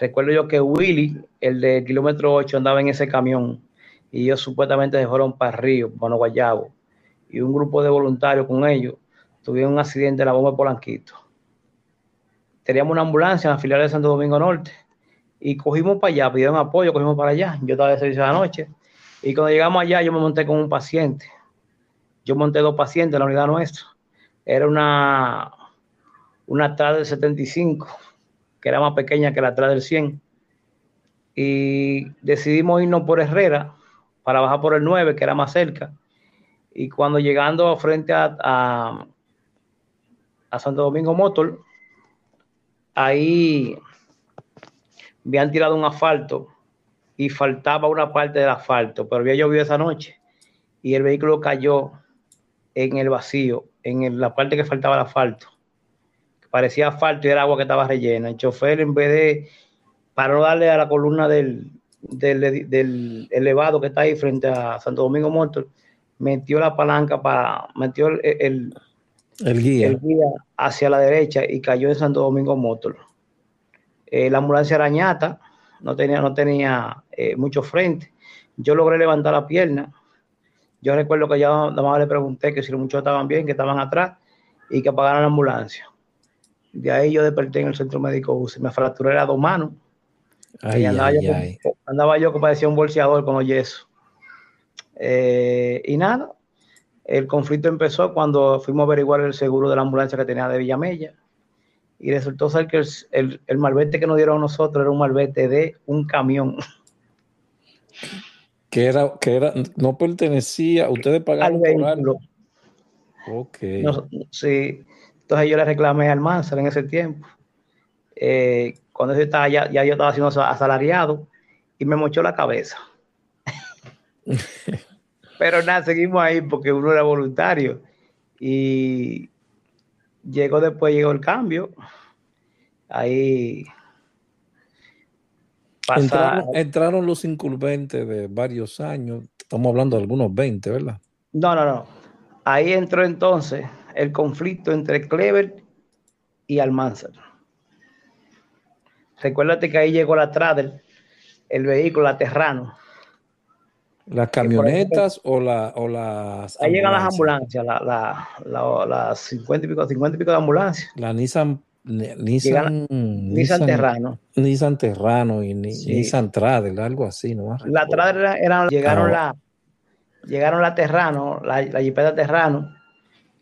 Recuerdo yo que Willy, el de kilómetro 8, andaba en ese camión y ellos supuestamente se fueron para Río, para Guayabo, y un grupo de voluntarios con ellos tuvieron un accidente en la bomba de Polanquito. Teníamos una ambulancia en la filial de Santo Domingo Norte y cogimos para allá, pidieron apoyo, cogimos para allá. Yo estaba de servicio de la noche y cuando llegamos allá yo me monté con un paciente. Yo monté dos pacientes en la unidad nuestra. Era una, una atrás del 75, que era más pequeña que la atrás del 100. Y decidimos irnos por Herrera para bajar por el 9, que era más cerca. Y cuando llegando frente a, a, a Santo Domingo Motor, ahí habían tirado un asfalto y faltaba una parte del asfalto, pero había llovido esa noche y el vehículo cayó en el vacío, en el- la parte que faltaba el asfalto. Parecía asfalto y era agua que estaba rellena. El chofer, en vez de, para no darle a la columna del, del, del elevado que está ahí frente a Santo Domingo Motor, metió la palanca para, metió el, el, El guía. el guía hacia la derecha y cayó en Santo Domingo Motor. Eh, la ambulancia era ñata, no tenía, no tenía eh, mucho frente. Yo logré levantar la pierna. Yo recuerdo que ya nada más le pregunté que si los muchachos estaban bien, que estaban atrás y que apagaran la ambulancia. De ahí yo desperté en el centro médico UCI. Me fracturé las dos manos. Ay, y andaba, ay, yo ay. Con, andaba yo parecía un bolseador con los yesos. Eh, y nada, el conflicto empezó cuando fuimos a averiguar el seguro de la ambulancia que tenía de Villamella. Y resultó ser que el, el, el malvete que nos dieron a nosotros era un malvete de un camión. <laughs> Que era, que era, no pertenecía, ustedes al pagaron vehículo. Ok. No- sí. Entonces yo le reclamé al Mansell en ese tiempo. Eh, cuando yo estaba ya, ya yo estaba siendo asalariado y me mochó la cabeza. <laughs> Pero nada, seguimos ahí porque uno era voluntario. Y llegó después, llegó el cambio. Ahí pasa, Entraron, entraron los incumbentes de varios años, estamos hablando de algunos 20, ¿verdad? No, no, no. Ahí entró entonces el conflicto entre Clever y Almanzar. Recuérdate que ahí llegó la Trader, el vehículo, la Terrano. ¿Las camionetas o, la, o las Ahí llegan las ambulancias? ambulancias, la, la, la- las 50 y pico, 50 y pico de ambulancias. La Nissan, Ni- Nissan, Nissan Terrano. Nissan Terrano y ni- Sí. Nissan Trader, algo así, ¿no? La Trader era, llegaron Ah, la, llegaron la Terrano, la, la Jeepeta Terrano,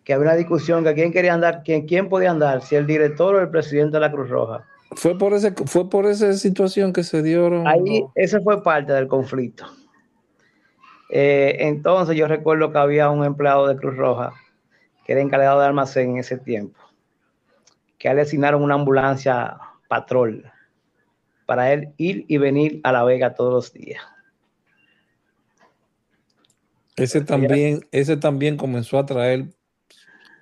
que había una discusión que quién quería andar, quién, quién podía andar, si el director o el presidente de la Cruz Roja. Fue por ese, fue por esa situación que se dieron. Ahí, los- ese fue parte del conflicto. Eh, entonces yo recuerdo que había un empleado de Cruz Roja que era encargado de almacén en ese tiempo, que le asignaron una ambulancia patrol para él ir y venir a La Vega todos los días. Ese también, ese también comenzó a traer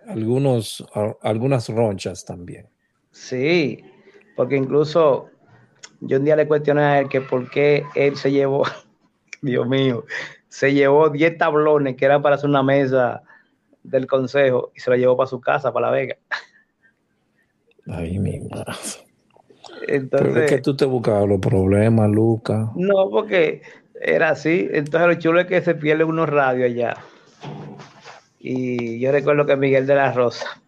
algunos, algunas ronchas también. Sí, porque incluso yo un día le cuestioné a él que por qué él se llevó, <laughs> Dios mío, se llevó 10 tablones que eran para hacer una mesa del consejo y se la llevó para su casa, para La Vega. Ay, mi madre. Entonces, Pero es que tú te buscabas los problemas, Lucas. No, porque era así. Entonces lo chulo es que se pierde unos radios allá. Y yo recuerdo que Miguel de la Rosa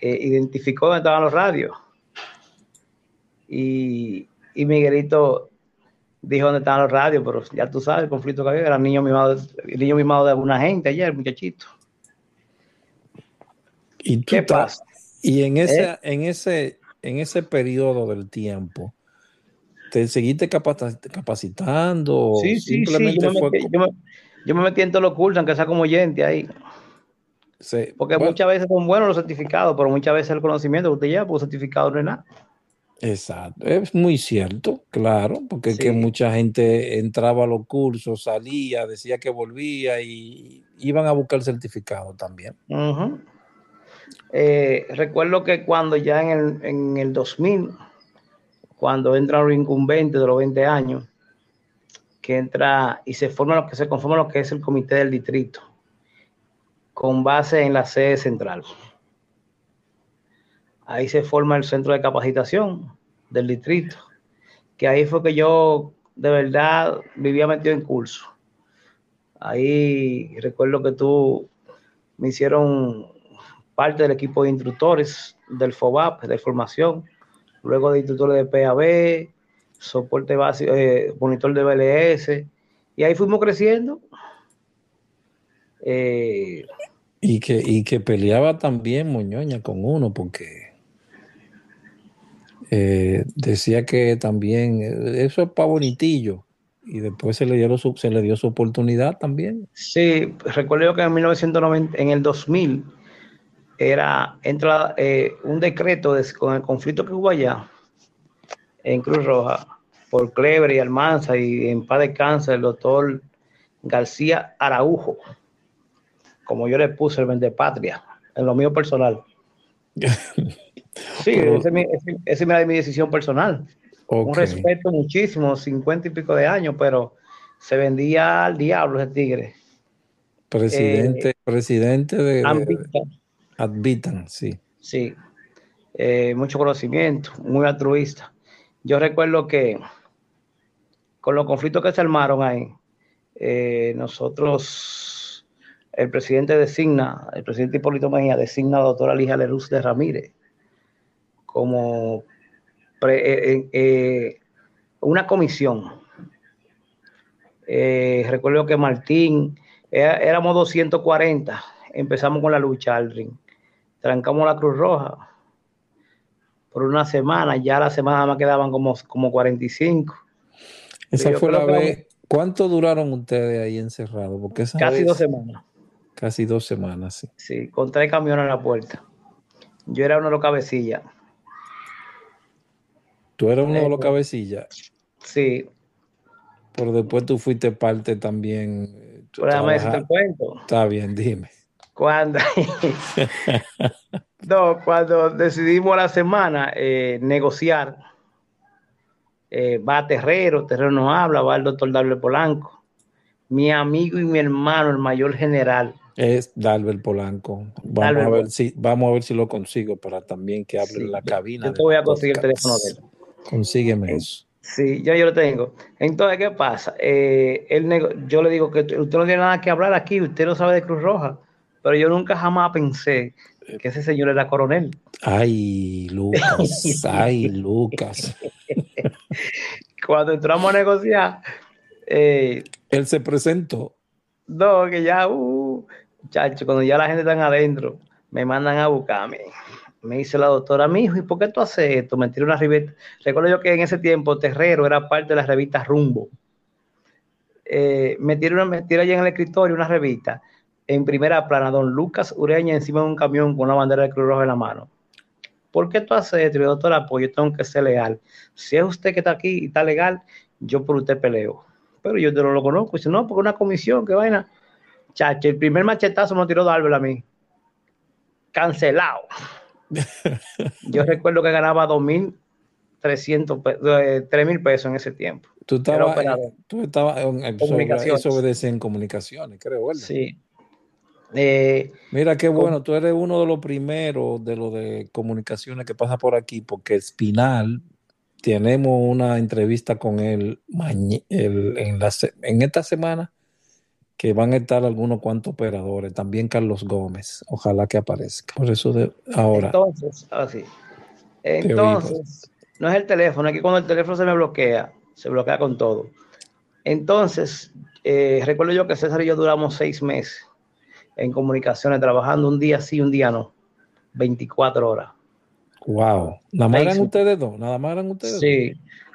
eh, identificó dónde estaban los radios. Y, Miguelito dijo dónde estaban los radios, pero ya tú sabes el conflicto que había, era niño mimado, el niño mimado de alguna gente ayer, muchachito. ¿Y ¿Qué pasa? Y en ese, ¿Eh? en ese, en ese periodo del tiempo, ¿te seguiste capacitando? Sí, sí, sí. Yo me, metí, en todos los cursos, aunque sea como oyente ahí. Sí. Porque muchas veces son buenos los certificados, pero muchas veces el conocimiento que usted lleva, pues certificado no es nada. Exacto, es muy cierto, claro, porque que mucha gente entraba a los cursos, salía, decía que volvía y iban a buscar el certificado también. Eh, recuerdo que cuando ya en el, en el 2000, cuando entra un incumbente de los 20 años, que entra y se forma lo que se conforma lo que es el comité del distrito, con base en la sede central. Ahí se forma el centro de capacitación del distrito, que ahí fue que yo de verdad vivía metido en curso. Ahí recuerdo que tú me hicieron parte del equipo de instructores del FOBAP, de formación, luego de instructores de PAB, soporte básico, eh, monitor de BLS, y ahí fuimos creciendo. Eh, y, que, y que peleaba también Moñoña con uno, porque eh, decía que también eso es para bonitillo y después se le dio su, se le dio su oportunidad también. Sí, recuerdo que en 1990, en el 2000 era, entra eh, un decreto con el conflicto que hubo allá en Cruz Roja por Clever y Almanza y en paz de cáncer el doctor García Araujo, como yo le puse el vende patria, en lo mío personal. <laughs> Sí, esa es mi, decisión personal. Un respeto muchísimo, cincuenta y pico de años, pero se vendía al diablo ese tigre. Presidente, eh, presidente de, Advitan, sí. Sí, eh, mucho conocimiento, muy altruista. Yo recuerdo que con los conflictos que se armaron ahí, eh, nosotros, el presidente designa, el presidente Hipólito Mejía designa a la doctora Lija Leruz de Ramírez como eh, una comisión. recuerdo que Martín, éramos 240, empezamos con la lucha al ring trancamos la Cruz Roja por una semana, ya la semana me quedaban como, como 45. Esa fue la vez. ¿Cuánto duraron ustedes ahí encerrados? Porque casi dos semanas. Casi dos semanas, sí. Sí, con tres camiones en la puerta. Yo era uno de los cabecillas. ¿Tú eras uno de los eh, cabecillas? Sí. Pero después tú fuiste parte también. Pero te cuento. Está bien, dime. Cuando, <laughs> no, cuando decidimos la semana eh, negociar, eh, va a Terrero, Terrero nos habla, va el doctor Dalbert Polanco, mi amigo y mi hermano, el mayor general. Es Dalbert Polanco. Vamos, a ver si, vamos a ver si lo consigo para también que hable en la cabina. Yo te voy a conseguir el teléfono de él. Consígueme eso. Sí, yo, yo lo tengo. Entonces, ¿qué pasa? Eh, yo le digo que usted no tiene nada que hablar aquí, usted no sabe de Cruz Roja pero yo nunca jamás pensé que ese señor era coronel. Ay, Lucas, <laughs> ay, Lucas. Cuando entramos a negociar, eh, él se presentó. No, que ya, uh, muchacho, cuando ya la gente está adentro, me mandan a buscarme. Me dice la doctora, mi hijo, ¿y por qué tú haces esto? Me tiró una revista. Recuerdo yo que en ese tiempo Terrero era parte de la revista Rumbo. eh, metieron, metieron allí en el escritorio una revista en primera plana, don Lucas Ureña encima de un camión con una bandera de Cruz Roja en la mano. ¿Por qué tú haces esto, doctor Apoyo? Tengo que ser legal. Si es usted que está aquí y está legal, yo por usted peleo. Pero yo no lo conozco. Dice, no, porque una comisión, qué vaina. Chacho, el primer machetazo me lo tiró Darvel a mí. Cancelado. <laughs> yo recuerdo que ganaba 2.300, 3.000 pesos en ese tiempo. Tú estabas, tú estabas en, obedece en comunicaciones, creo, ¿verdad? Sí. Eh, Mira qué bueno, tú eres uno de los primeros de lo de comunicaciones que pasa por aquí, porque Espinal, tenemos una entrevista con él en, la, en esta semana, que van a estar algunos cuantos operadores, también Carlos Gómez, ojalá que aparezca. Por eso de ahora. Entonces, así. Entonces, no es el teléfono, aquí cuando el teléfono se me bloquea, se bloquea con todo. Entonces, eh, recuerdo yo que César y yo duramos seis meses en comunicaciones, trabajando un día sí, un día no, 24 horas. Wow, nada más eran ustedes dos, nada más eran ustedes Sí,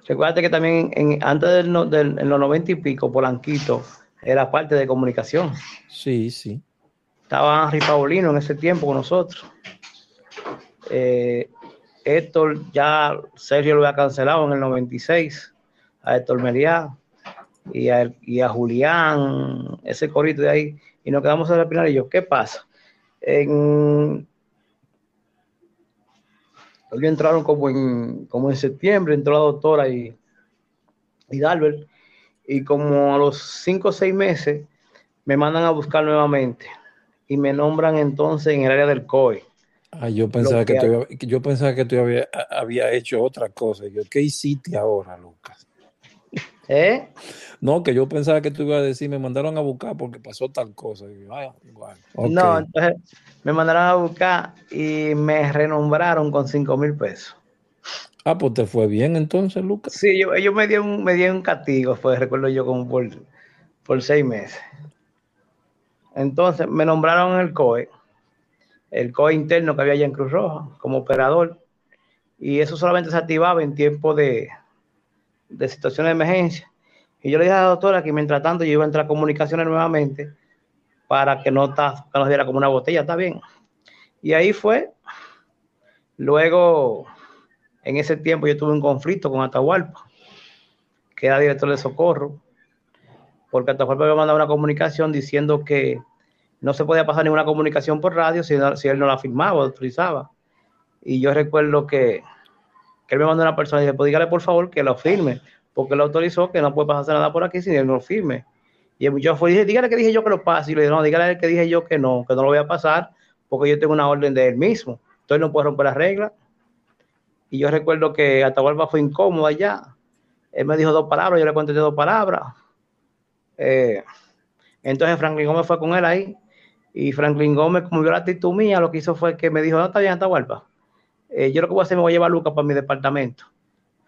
recuerda que también en, antes del, del, en los 90 y pico, Polanquito era parte de comunicación. Sí, sí. Estaba Henry Paulino en ese tiempo con nosotros. Eh, Héctor, ya Sergio lo había cancelado en el 96, a Héctor Meliá y a, y a Julián, ese corito de ahí y nos quedamos en el final y yo, ¿qué pasa? En, ellos entraron como en, como en septiembre, entró la doctora y, y Dalbert, y como a los cinco o seis meses me mandan a buscar nuevamente y me nombran entonces en el área del COE. Ah, yo pensaba que, tú, yo pensaba que tú había, había hecho otra cosa. Yo, ¿qué hiciste ahora, Lucas? ¿Eh? No, que yo pensaba que tú ibas a decir, me mandaron a buscar porque pasó tal cosa. Ah, no, entonces me mandaron a buscar y me renombraron con 5 mil pesos. Ah, pues te fue bien entonces, Lucas. Sí, yo, ellos me dieron, un, me un castigo, pues recuerdo yo como por, por seis meses. Entonces me nombraron en el COE, el COE interno que había allá en Cruz Roja, como operador. Y eso solamente se activaba en tiempo de, de situación de emergencia. Y yo le dije a la doctora que mientras tanto yo iba a entrar a comunicaciones nuevamente para que no que nos diera como una botella, está bien. Y ahí fue. Luego, en ese tiempo yo tuve un conflicto con Atahualpa, que era director de socorro, porque Atahualpa me mandaba una comunicación diciendo que no se podía pasar ninguna comunicación por radio si, él no la firmaba o autorizaba. Y yo recuerdo que que él me mandó una persona y dice, pues dígale por favor que lo firme, porque él autorizó que no puede pasar nada por aquí si él no lo firme. Y yo fui y dije, dígale que dije yo que lo pase. Y le dije, no, dígale que dije yo que no, que no lo voy a pasar, porque yo tengo una orden de él mismo. Entonces no puede romper las reglas. Y yo recuerdo que Atahualpa fue incómodo allá. Él me dijo dos palabras, yo le contesté dos palabras. Eh, entonces Franklin Gómez fue con él ahí. Y Franklin Gómez, como vio la actitud mía, lo que hizo fue que me dijo, no está bien, Atahualpa eh, yo lo que voy a hacer, me voy a llevar a Lucas para mi departamento.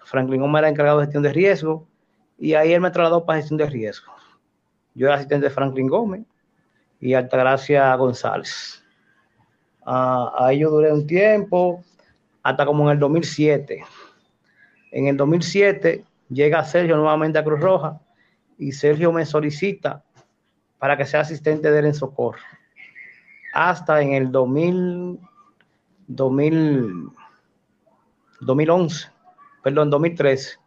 Franklin Gómez era encargado de gestión de riesgo y ahí él me trasladó para gestión de riesgo. Yo era asistente de Franklin Gómez y Altagracia González. Uh, ahí yo duré un tiempo, hasta como en el 2007. En el 2007 llega Sergio nuevamente a Cruz Roja y Sergio me solicita para que sea asistente de él en socorro. Hasta en el 2000 2000, 2011, perdón, 2013,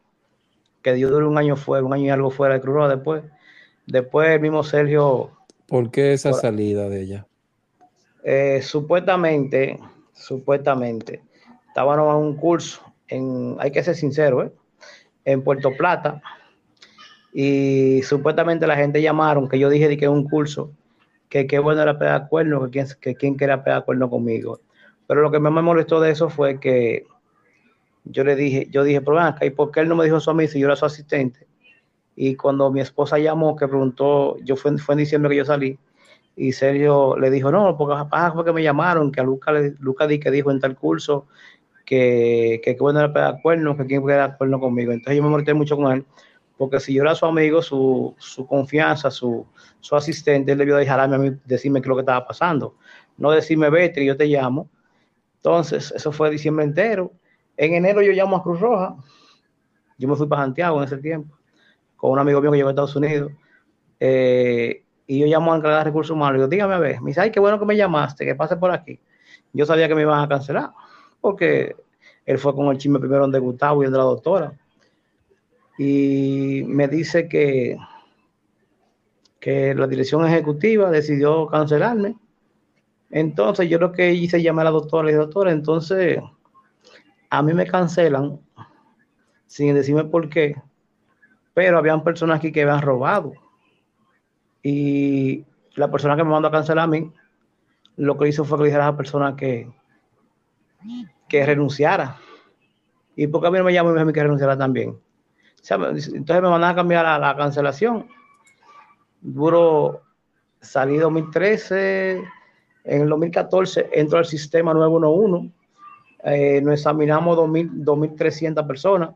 que yo duré un año fuera, un año y algo fuera de Cruz Roja después. Después el mismo Sergio. ¿Por qué esa salida de ella? Eh, supuestamente, supuestamente, estábamos en un curso, en, hay que ser sincero, ¿eh? en Puerto Plata, y supuestamente la gente llamaron, que yo dije que un curso, que qué bueno era pegar cuerno, que quién, que quién quería pegar cuerno conmigo. Pero lo que más me molestó de eso fue que yo le dije, yo dije, pero acá, ¿y por qué él no me dijo eso a mí si yo era su asistente? Y cuando mi esposa llamó, que preguntó, yo fue, fue en diciembre que yo salí, y Sergio le dijo, no, porque fue que me llamaron, que a Luca, Luca di que dijo en tal curso que, que, bueno era pegar cuernos, que quien era cuerno conmigo. Entonces yo me molesté mucho con él, porque si yo era su amigo, su, su confianza, su, su asistente, él debió dejarme a mí decirme qué es lo que estaba pasando. No decirme, vete, yo te llamo, entonces, eso fue diciembre entero. En enero yo llamo a Cruz Roja. Yo me fui para Santiago en ese tiempo, con un amigo mío que llegó a Estados Unidos, Eh, y yo llamo a encargada de recursos humanos y dígame a ver, me dice, ay, qué bueno que me llamaste, que pase por aquí. Yo sabía que me iban a cancelar, porque él fue con el chisme primero de Gustavo y el de la doctora. Y me dice que, que la dirección ejecutiva decidió cancelarme. Entonces yo lo que hice llamar a la doctora y doctora, entonces a mí me cancelan sin decirme por qué, pero habían personas aquí que han robado. Y la persona que me mandó a cancelar a mí, lo que hizo fue que dijera a la persona que, que renunciara. ¿Y por qué a mí no me llamó y me dijo que renunciara también? entonces me mandaron a cambiar a la cancelación. Duro, salí 2013, en el 2014 entro al sistema 911, eh, nos examinamos 2.300 personas.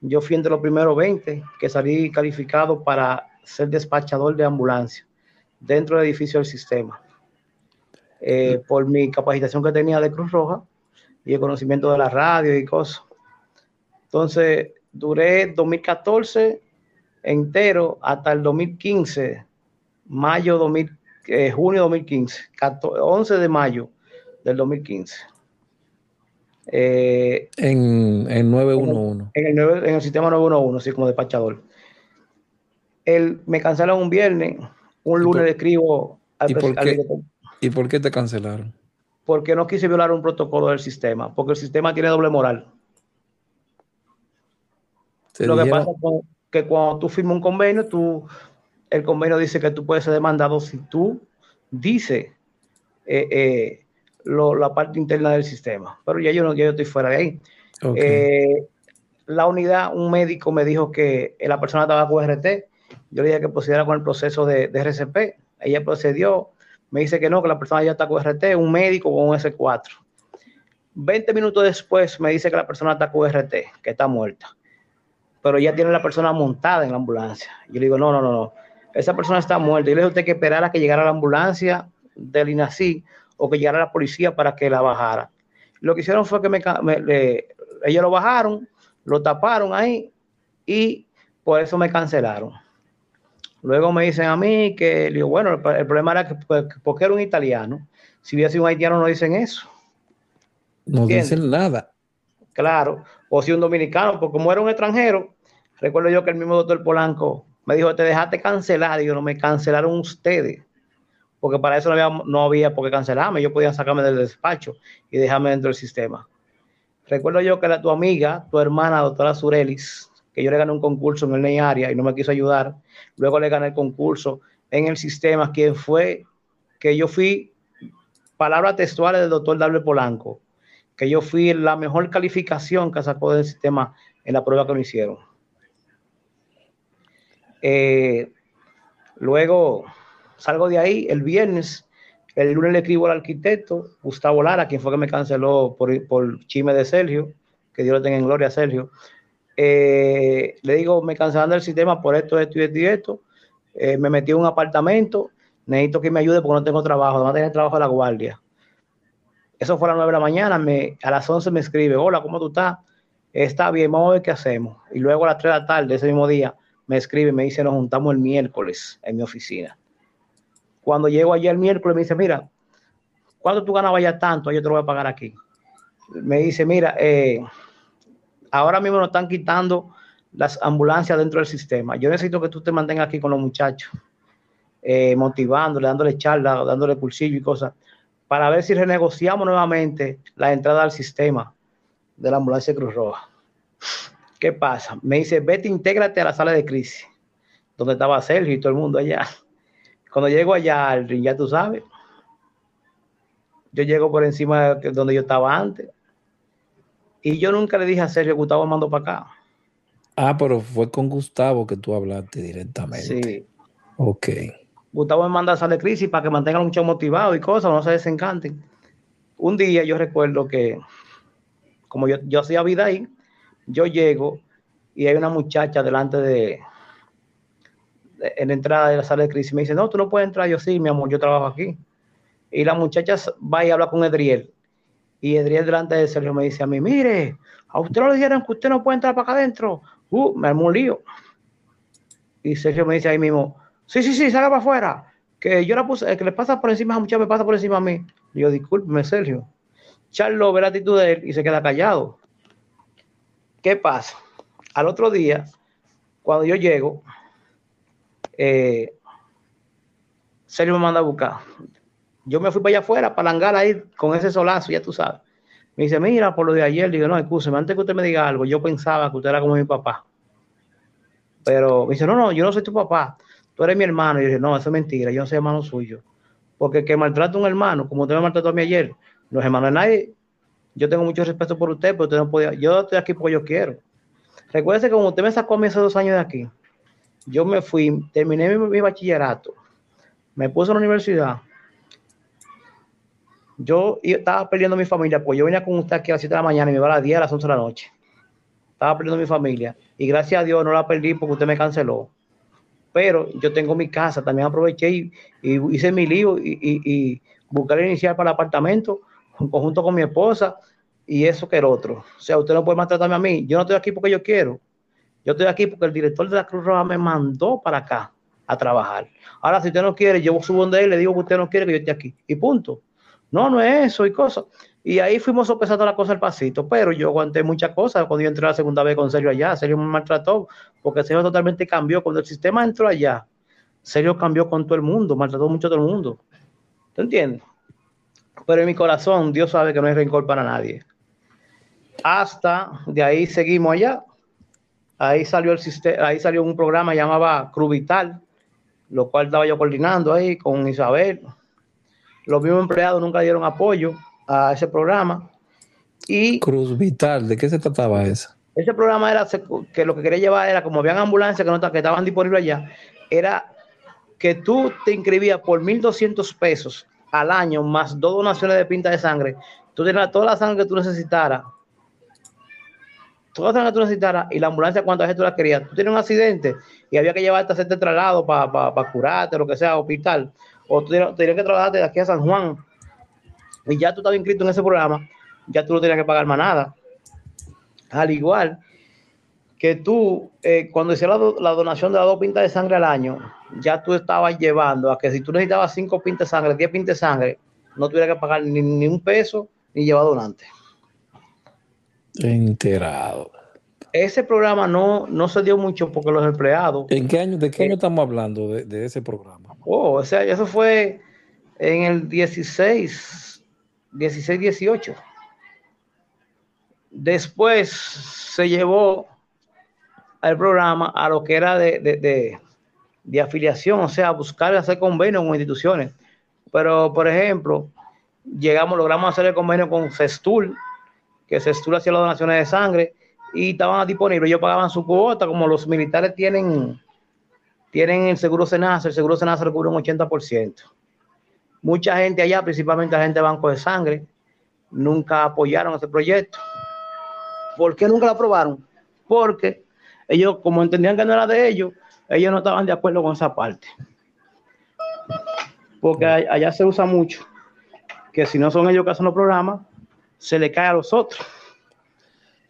Yo fui entre los primeros 20 que salí calificado para ser despachador de ambulancia dentro del edificio del sistema. Eh, por mi capacitación que tenía de Cruz Roja y el conocimiento de la radio y cosas. Entonces, duré 2014 entero hasta el 2015, mayo 2000, eh, junio 2015, 11 de mayo del 2015. Eh, en, en 911. En el, en el, sistema 911, sí, como despachador. Él me cancelaron un viernes, un lunes le escribo al, ¿y por, qué, ¿Y por qué te cancelaron? Porque no quise violar un protocolo del sistema, porque el sistema tiene doble moral. Lo que pasa es que cuando tú firmas un convenio, tú, el convenio dice que tú puedes ser demandado si tú dices eh, eh, la parte interna del sistema. Pero ya yo, no, ya yo estoy fuera de ahí. Eh, la unidad, un médico me dijo que la persona estaba con RT. Yo le dije que procediera con el proceso de, de, RCP. Ella procedió. Me dice que no, que la persona ya está con RT, un médico con un S4. 20 minutos después me dice que la persona está con RT, que está muerta pero ya tiene la persona montada en la ambulancia. Yo le digo, no, no, no, no, esa persona está muerta. Yo le dije a usted que esperara que llegara la ambulancia del INACI o que llegara la policía para que la bajara. Lo que hicieron fue que me, ellos lo bajaron, lo taparon ahí y por eso me cancelaron. Luego me dicen a mí que, digo, bueno, el, problema era que pues, porque era un italiano. Si hubiera sido un haitiano no dicen eso. No dicen nada. Claro, o si un dominicano, porque como era un extranjero, recuerdo yo que el mismo doctor Polanco me dijo, te dejaste cancelar, y yo no me cancelaron ustedes, porque para eso no había, no había por qué cancelarme, yo podía sacarme del despacho y dejarme dentro del sistema. Recuerdo yo que la, tu amiga, tu hermana, doctora Surelis, que yo le gané un concurso en el NEI área y no me quiso ayudar, luego le gané el concurso en el sistema, quien fue que yo fui, palabras textuales del doctor W. Polanco, que yo fui la mejor calificación que sacó del sistema en la prueba que me hicieron. Eh, luego salgo de ahí el viernes, el lunes le escribo al arquitecto Gustavo Lara, quien fue que me canceló por, por chisme de Sergio, que Dios lo tenga en gloria a Sergio. Eh, le digo, me cancelaron del sistema por esto, esto y esto y. Eh, me metí en un apartamento, necesito que me ayude porque no tengo trabajo, no tengo trabajo de la guardia. Eso fue a las 9 de la mañana, a las 11 me escribe, hola, ¿cómo tú estás? Está bien, vamos a ver qué hacemos. Y luego a las 3 de la tarde, ese mismo día, me escribe me dice, nos juntamos el miércoles en mi oficina. Cuando llego allí el miércoles, me dice, mira, ¿cuánto tú ganabas ya tanto? Yo te lo voy a pagar aquí. Me dice, mira, eh, ahora mismo nos están quitando las ambulancias dentro del sistema. Yo necesito que tú te mantengas aquí con los muchachos, eh, motivándole, dándole charla, dándole pulsillo y cosas para ver si renegociamos nuevamente la entrada al sistema de la ambulancia Cruz Roja. ¿Qué pasa? Me dice, vete, intégrate a la sala de crisis, donde estaba Sergio y todo el mundo allá. Cuando llego allá al ring, ya tú sabes, yo llego por encima de donde yo estaba antes. Y yo nunca le dije a Sergio, Gustavo mando para acá. Ah, pero fue con Gustavo que tú hablaste directamente. Sí. Ok. Gustavo me manda a salir de crisis para que mantengan mucho motivado y cosas, no se desencanten. Un día yo recuerdo que, como yo, yo hacía vida ahí, yo llego y hay una muchacha delante de, en la entrada de la sala de crisis. Me dice, no, tú no puedes entrar. Yo sí, mi amor, yo trabajo aquí. Y la muchacha va y habla con Edriel. Y Edriel delante de Sergio me dice a mí, mire, a usted le dijeron que usted no puede entrar para acá adentro. Uh, me armó un lío. Y Sergio me dice ahí mismo, Sí, sí, sí, salga para afuera. Que yo la puse, el que le pasa por encima a muchas me pasa por encima a mí. Digo, discúlpeme, Sergio. Charlo ve la actitud de él y se queda callado. ¿Qué pasa? Al otro día, cuando yo llego, eh, Sergio me manda a buscar. Yo me fui para allá afuera, para langar ahí con ese solazo, ya tú sabes. Me dice, mira, por lo de ayer, digo, no, escúcheme, antes que usted me diga algo, yo pensaba que usted era como mi papá. Pero me dice, no, no, yo no soy tu papá, tú eres mi hermano. Y yo dije, no, eso es mentira, yo no soy hermano suyo. Porque que maltrata a un hermano, como usted me maltrató a mí ayer, no es hermano de nadie. Yo tengo mucho respeto por usted, pero usted no podía, yo estoy aquí porque yo quiero. Recuerde que como usted me sacó a mí hace dos años de aquí, yo me fui, terminé mi, bachillerato, me puse en la universidad, yo estaba perdiendo mi familia, pues yo venía con usted aquí a las 7 de la mañana y me iba a las 10 a las 11 de la noche. Estaba perdiendo mi familia y gracias a Dios no la perdí porque usted me canceló. Pero yo tengo mi casa, también aproveché y, hice mi lío y, y, el inicial para el apartamento conjunto con mi esposa y eso que el otro. O sea, usted no puede maltratarme a mí. Yo no estoy aquí porque yo quiero. Yo estoy aquí porque el director de la Cruz Roja me mandó para acá a trabajar. Ahora, si usted no quiere, yo subo donde él, le digo que usted no quiere que yo esté aquí. Y punto. No, no es eso y cosas. Y ahí fuimos sopesando la cosa al pasito, pero yo aguanté muchas cosas cuando yo entré la segunda vez con Sergio allá. Sergio me maltrató porque Sergio totalmente cambió. Cuando el sistema entró allá, Sergio cambió con todo el mundo, maltrató mucho todo el mundo. ¿Te entiendes? Pero en mi corazón, Dios sabe que no hay rencor para nadie. Hasta de ahí seguimos allá. Ahí salió el sistema, ahí salió un programa llamaba Cruz Vital, lo cual estaba yo coordinando ahí con Isabel, los mismos empleados nunca dieron apoyo a ese programa. Y Cruz Vital, ¿de qué se trataba eso? Ese programa era que lo que quería llevar era, como habían ambulancias que, no, que estaban disponibles allá, era que tú te inscribías por 1.200 pesos al año más dos donaciones de pinta de sangre. Tú tenías toda la sangre que tú necesitaras, toda la sangre que tú necesitaras y la ambulancia cuánta gente tú la querías. Tú tienes un accidente y había que llevarte a hacerte traslado para curarte, lo que sea, hospital o tú tenías que trabajar de aquí a San Juan y ya tú estabas inscrito en ese programa, ya tú no tenías que pagar más nada. Al igual que tú, eh, cuando hicieras la, donación de las dos pintas de sangre al año, ya tú estabas llevando a que si tú necesitabas cinco pintas de sangre, diez pintas de sangre, no tuvieras que pagar ni, un peso ni llevar donante. Enterado. Ese programa no, no se dio mucho porque los empleados. ¿En qué año, ¿De qué año estamos hablando de ese programa? Oh, o sea, eso fue en el 16, 16, 18. Después se llevó al programa a lo que era de, afiliación, o sea, buscar hacer convenios con instituciones. Pero, por ejemplo, llegamos, logramos hacer el convenio con Cestul, que Cestul hacía las donaciones de sangre y estaban disponibles. Ellos pagaban su cuota, como los militares tienen tienen el seguro Senasa, el seguro Senasa cubre un 80%. Mucha gente allá, principalmente la gente de Banco de Sangre, nunca apoyaron ese proyecto. ¿Por qué nunca lo aprobaron? Porque ellos, como entendían que no era de ellos, ellos no estaban de acuerdo con esa parte. Porque allá se usa mucho que si no son ellos que hacen los programas, se le cae a los otros.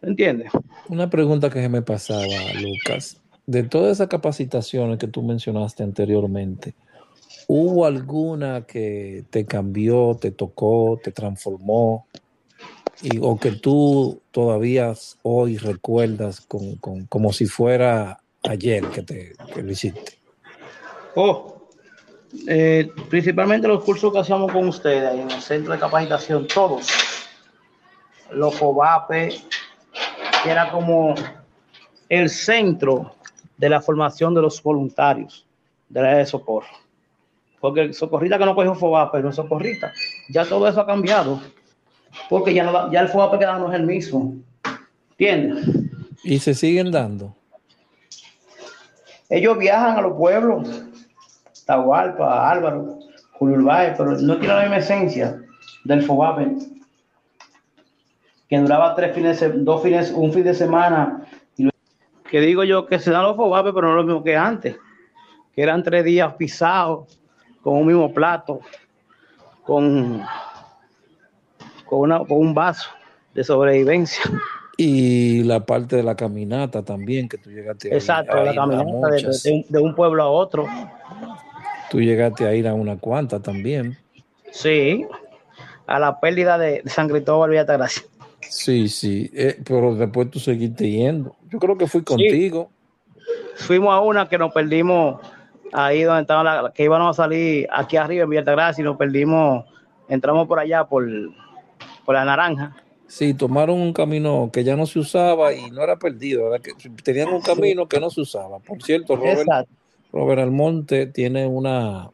¿Entiendes? Una pregunta que se me pasaba, Lucas de todas esas capacitaciones que tú mencionaste anteriormente, ¿hubo alguna que te cambió, te tocó, te transformó? Y, o que tú todavía hoy recuerdas con, como si fuera ayer que, te, lo hiciste? Oh, eh, principalmente los cursos que hacíamos con ustedes en el centro de capacitación, todos. Los COVAPE, que era como el centro de la formación de los voluntarios de la de socorro. Porque el socorrista que no cogió FOBAPE no es socorrista. Ya todo eso ha cambiado. Porque ya, ya el FOBAPE que no es el mismo. ¿Entiendes? Y se siguen dando. Ellos viajan a los pueblos, Tahualpa, Álvaro, Julio Urbay, pero no tiene la misma esencia del FOBAPE, que duraba tres fines, dos fines, un fin de semana que digo yo que se dan los fobapes, pero no lo mismo que antes, que eran tres días pisados, con un mismo plato, con, con, una, con un vaso de sobrevivencia. Y la parte de la caminata también, que tú llegaste a Exacto, la caminata de, de, un pueblo a otro. Tú llegaste a ir a una cuanta también. Sí, a la pérdida de, San Cristóbal Gracia. Sí, sí, eh, pero después tú seguiste yendo. Yo creo que fui contigo. Fuimos a una que nos perdimos ahí donde estaba la, que íbamos a salir aquí arriba en Gracia y nos perdimos, entramos por allá por, por la naranja. Sí, tomaron un camino que ya no se usaba y no era perdido, Que tenían un camino que no se usaba. Por cierto, Robert, Robert Almonte tiene una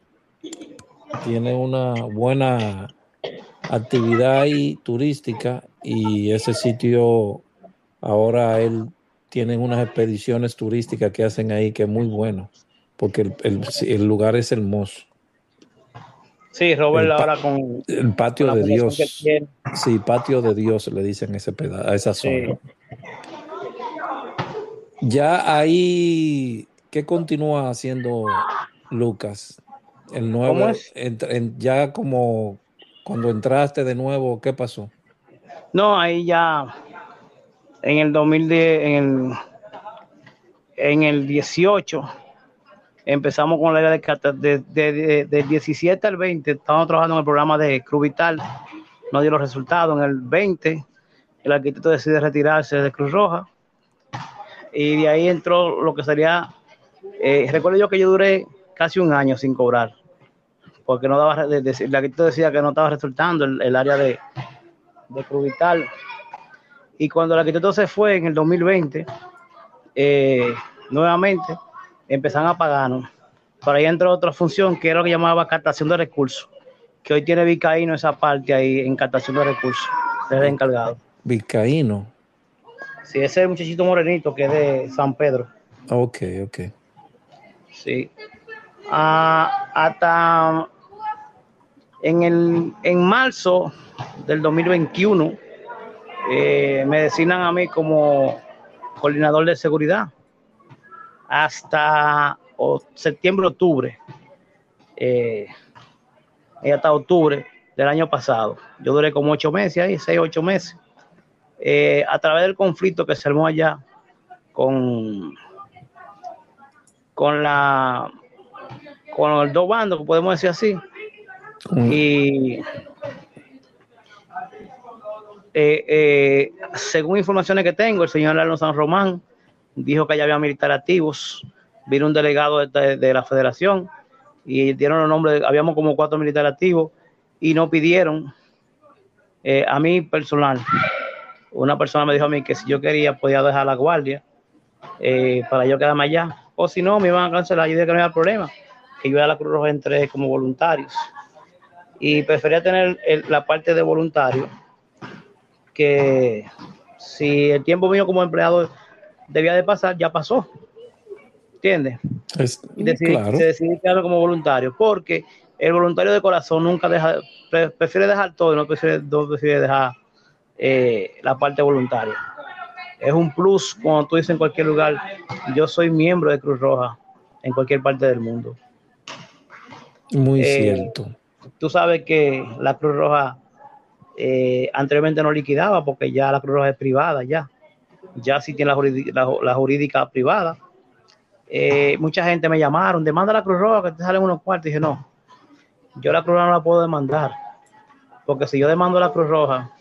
tiene una buena actividad turística y ese sitio ahora él tiene unas expediciones turísticas que hacen ahí que es muy bueno porque el, lugar es hermoso. Sí, Robert ahora con el patio de Dios. Sí, patio de Dios le dicen ese a esa zona. Ya ahí, ¿qué continúa haciendo Lucas? El nuevo, ya como cuando entraste de nuevo, ¿qué pasó? No, ahí ya en el 2010, en el, en el 18, empezamos con la idea de, de, de, 17 al 20, estábamos trabajando en el programa de Cruz Vital, no dio los resultados. En el 20, el arquitecto decide retirarse de Cruz Roja y de ahí entró lo que sería, eh, recuerdo yo que yo duré casi un año sin cobrar porque no daba, de, de, la que decía que no estaba resultando el, área de, de Cruvital. Y cuando el arquitecto se fue en el 2020, eh, nuevamente empezaron a pagarnos. Por ahí entró otra función que era lo que llamaba captación de recursos, que hoy tiene Vizcaíno esa parte ahí en captación de recursos, es encargado. Vizcaíno. Sí, ese es el muchachito morenito que es de San Pedro. Ok, ok. Sí. Ah, hasta en, el, en marzo del 2021 eh, me designan a mí como coordinador de seguridad hasta septiembre, octubre, eh, hasta octubre del año pasado. Yo duré como ocho meses ahí, seis, ocho meses, eh, a través del conflicto que se armó allá con, con la con los dos bandos, podemos decir así, y eh, eh, según informaciones que tengo, el señor Arnold San Román dijo que ya había militares activos. Vino un delegado de, la federación y dieron los nombres, habíamos como cuatro militares activos y no pidieron eh, a mí personal. Una persona me dijo a mí que si yo quería podía dejar la guardia para yo quedarme allá. O si no, me iban a cancelar. Yo dije que no había problema, que yo a la Cruz Roja entré como voluntarios y prefería tener la parte de voluntario que si el tiempo mío como empleado debía de pasar, ya pasó. ¿Entiendes? y decidí, claro. se quedarme como voluntario porque el voluntario de corazón nunca deja, prefiere dejar todo, no prefiere, no prefiere dejar eh, la parte voluntaria. Es un plus cuando tú dices en cualquier lugar, yo soy miembro de Cruz Roja en cualquier parte del mundo. Muy eh, cierto tú sabes que la Cruz Roja eh, anteriormente no liquidaba porque ya la Cruz Roja es privada, ya. Ya sí tiene la jurídica, privada. Eh, mucha gente me llamaron, demanda la Cruz Roja que te salen unos cuartos. Y dije, no, yo la Cruz Roja no la puedo demandar. Porque si yo demando la Cruz Roja,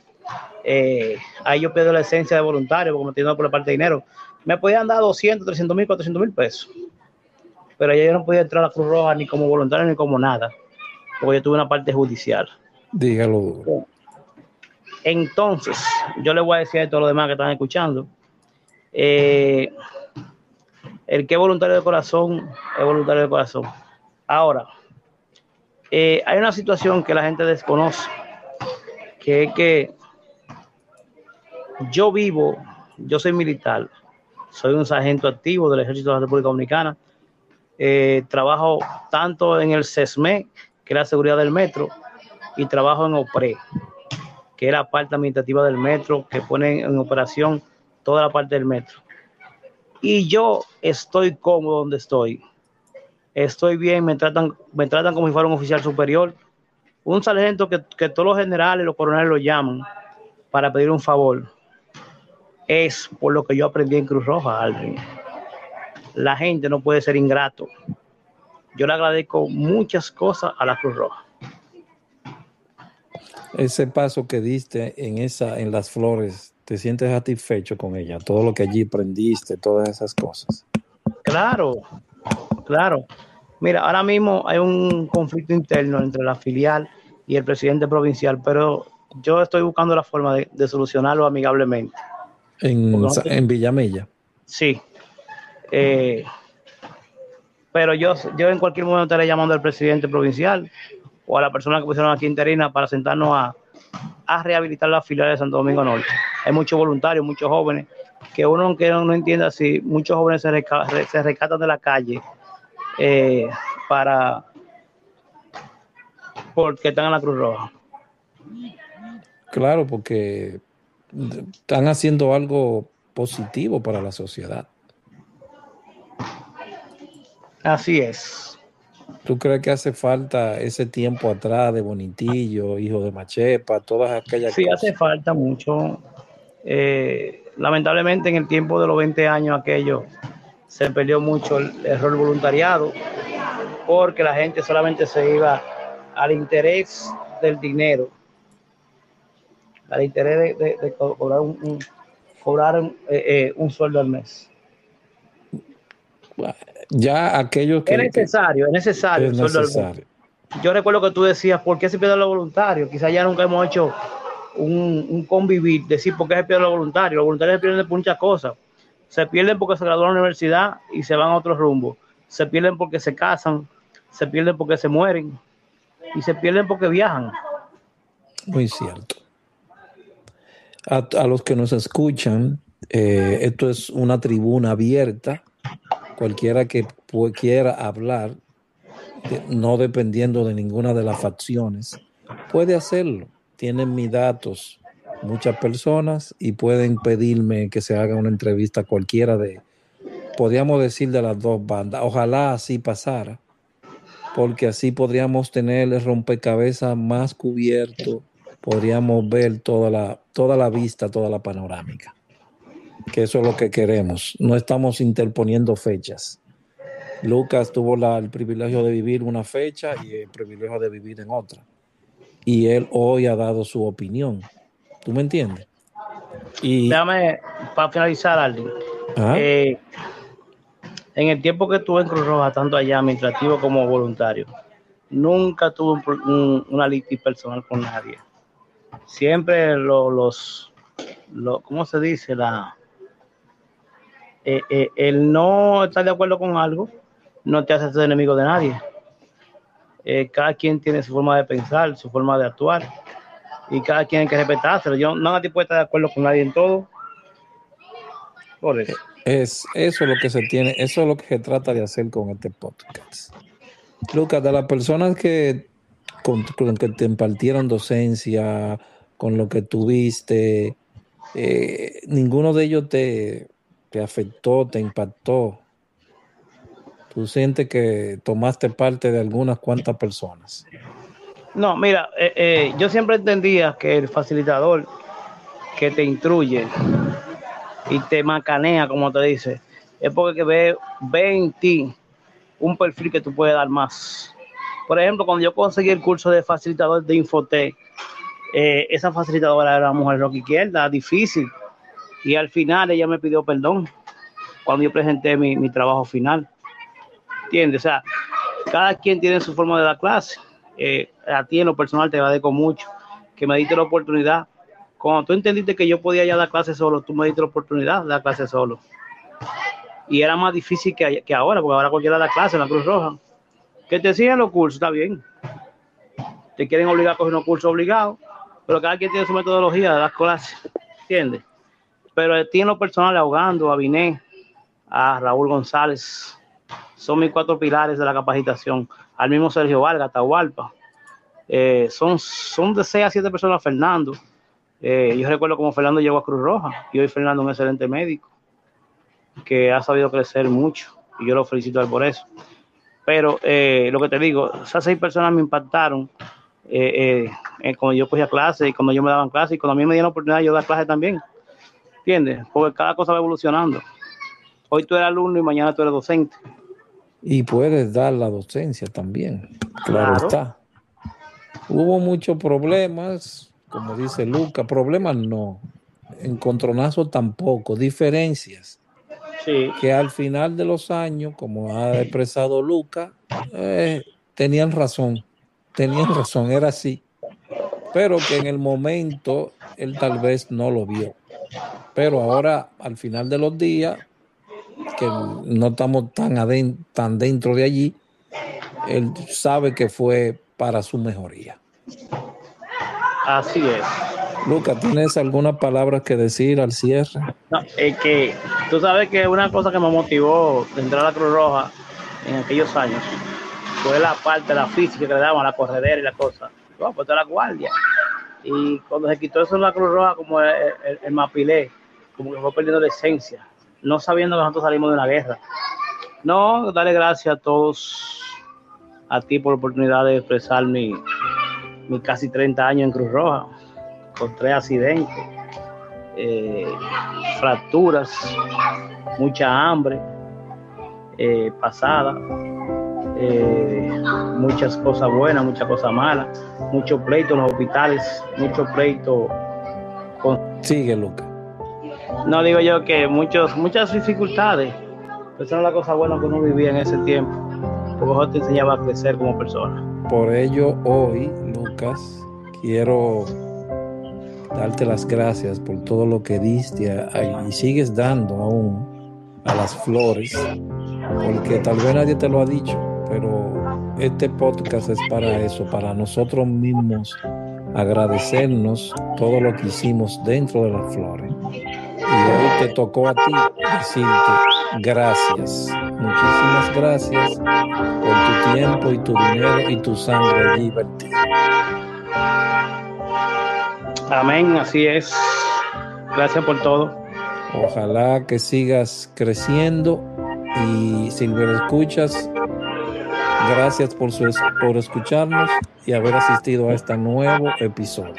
eh, ahí yo pierdo la esencia de voluntario porque me estoy dando por la parte de dinero. Me podían dar 200, 300 mil, 400 mil pesos. Pero yo no podía entrar a la Cruz Roja ni como voluntario ni como nada porque yo tuve una parte judicial. Dígalo. Entonces, yo le voy a decir a todos los demás que están escuchando, eh, el que es voluntario de corazón es voluntario de corazón. Ahora, eh, hay una situación que la gente desconoce, que es que yo vivo, yo soy militar, soy un sargento activo del Ejército de la República Dominicana, eh, trabajo tanto en el CESME, que es la seguridad del metro, y trabajo en OPRE, que es la parte administrativa del metro, que pone en operación toda la parte del metro. Y yo estoy cómodo donde estoy. Estoy bien, me tratan, me tratan como si fuera un oficial superior. Un sargento que, que todos los generales, los coroneles lo llaman para pedir un favor. es por lo que yo aprendí en Cruz Roja, Alvin. La gente no puede ser ingrato. Yo le agradezco muchas cosas a la Cruz Roja. Ese paso que diste en esa, en las flores, ¿te sientes satisfecho con ella? Todo lo que allí aprendiste, todas esas cosas. Claro, claro. Mira, ahora mismo hay un conflicto interno entre la filial y el presidente provincial, pero yo estoy buscando la forma de, solucionarlo amigablemente. En, en Villamella. Sí. Eh, pero yo, yo en cualquier momento estaré llamando al presidente provincial o a la persona que pusieron aquí interina para sentarnos a, a rehabilitar la filial de Santo Domingo Norte. Hay muchos voluntarios, muchos jóvenes, que uno aunque no, entienda si muchos jóvenes se, se rescatan de la calle eh, para porque están en la Cruz Roja. Claro, porque están haciendo algo positivo para la sociedad. Así es. ¿Tú crees que hace falta ese tiempo atrás de Bonitillo, hijo de Machepa, todas aquellas sí, cosas? Sí, hace falta mucho. Eh, lamentablemente en el tiempo de los 20 años aquello se perdió mucho el error voluntariado porque la gente solamente se iba al interés del dinero, al interés de, cobrar, un, cobrar eh, eh, un sueldo al mes. Ya aquellos que... Es necesario, es necesario. Yo recuerdo que tú decías, ¿por qué se pierde lo voluntario? Quizás ya nunca hemos hecho un, convivir, decir por qué se pierde lo voluntario. Los voluntarios se pierden por muchas cosas. Se pierden porque se gradúan en la universidad y se van a otro rumbo. Se pierden porque se casan, se pierden porque se mueren y se pierden porque viajan. Muy cierto. A, los que nos escuchan, eh, esto es una tribuna abierta. Cualquiera que quiera hablar, no dependiendo de ninguna de las facciones, puede hacerlo. Tienen mis datos muchas personas y pueden pedirme que se haga una entrevista cualquiera de, podríamos decir, de las dos bandas. Ojalá así pasara porque así podríamos tener el rompecabezas más cubierto, podríamos ver toda la, toda la vista, toda la panorámica, que eso es lo que queremos. No estamos interponiendo fechas. Lucas tuvo el privilegio de vivir una fecha y el privilegio de vivir en otra. Y él hoy ha dado su opinión. ¿Tú me entiendes? Y, Déjame, para finalizar, Aldi. Eh, en el tiempo que estuve en Cruz Roja, tanto allá administrativo como voluntario, nunca tuve una litis personal con nadie. Siempre los, ¿cómo se dice? La, eh, eh, el no estar de acuerdo con algo no te hace ser enemigo de nadie. Eh, cada quien tiene su forma de pensar, su forma de actuar, y cada quien hay que respetárselo. Yo nadie puede estar de acuerdo con nadie en todo. Por eso. Es eso lo que se tiene, eso es lo que se trata de hacer con este podcast. Lucas, de las personas que con, que te impartieron docencia, con lo que tuviste, eh, ninguno de ellos te, te afectó, te impactó. Tú sientes que tomaste parte de algunas cuantas personas. No, mira, eh, eh, yo siempre entendía que el facilitador que te instruye y te macanea, como te dice, es porque ve, en ti un perfil que tú puedes dar más. Por ejemplo, cuando yo conseguí el curso de facilitador de Infotec, eh, esa facilitadora era mujer rock izquierda, difícil. Y al final ella me pidió perdón cuando yo presenté mi, trabajo final. ¿Entiendes? O sea, cada quien tiene su forma de dar clase. Eh, a ti en lo personal te agradezco mucho que me diste la oportunidad cuando tú entendiste que yo podía ya dar clases solo, tú me diste la oportunidad de dar clases solo. Y era más difícil que, que ahora, porque ahora cualquiera da clases en la Cruz Roja. Que te siguen los cursos, está bien. Te quieren obligar a coger unos cursos obligados, pero cada quien tiene su metodología de dar clases, ¿entiendes? Pero tiene los personales ahogando a Biné, a Raúl González, son mis cuatro pilares de la capacitación. Al mismo Sergio Vargas, Tahualpa. Eh, son, son de seis a siete personas, Fernando. Eh, yo recuerdo como Fernando llegó a Cruz Roja y hoy Fernando es un excelente médico que ha sabido crecer mucho y yo lo felicito por eso. Pero eh, lo que te digo, esas seis personas me impactaron eh, cuando yo cogía clase y cuando yo me daban clase y cuando a mí me dieron la oportunidad yo dar clase también. ¿Entiendes? Porque cada cosa va evolucionando. Hoy tú eres alumno y mañana tú eres docente. Y puedes dar la docencia también, claro, Claro. está. Hubo muchos problemas, como dice Luca, problemas no, encontronazos tampoco, diferencias, Sí, que al final de los años, como ha expresado Luca, eh, tenían razón, tenían razón, era así, pero que en el momento él tal vez no lo vio. Pero ahora, al final de los días, que no estamos tan, aden- tan dentro de allí, él sabe que fue para su mejoría. así es. Luca, ¿tienes alguna palabra que decir al cierre? No, es que tú sabes que una cosa que me motivó de entrar a la Cruz Roja en aquellos años fue la parte, la física que le daban, la corredera y la cosa. No, pues toda la guardia. Y cuando se quitó eso en la Cruz Roja, como el, el- mapilé, como que fue perdiendo la esencia, no sabiendo que nosotros salimos de una guerra. No, darle gracias a todos, a ti por la oportunidad de expresar mi, mi casi 30 años en Cruz Roja, con tres accidentes eh, fracturas, mucha hambre eh, pasada, eh, muchas cosas buenas, muchas cosas malas, mucho pleito en los hospitales, mucho pleito con, Sigue, Luca. no digo yo que muchos, muchas dificultades, pero esa era la cosa buena que uno vivía en ese tiempo, porque eso te enseñaba a crecer como persona. Por ello, hoy, Lucas, quiero darte las gracias por todo lo que diste y sigues dando aún a las flores, porque tal vez nadie te lo ha dicho, este podcast es para eso, para nosotros mismos agradecernos todo lo que hicimos dentro de las flores. Y hoy te tocó a ti decirte gracias, muchísimas gracias por tu tiempo y tu dinero y tu sangre allí. Amén, así es. Gracias por todo. Ojalá que sigas creciendo y Silver Escuchas, gracias por, su, por escucharnos y haber asistido a este nuevo episodio.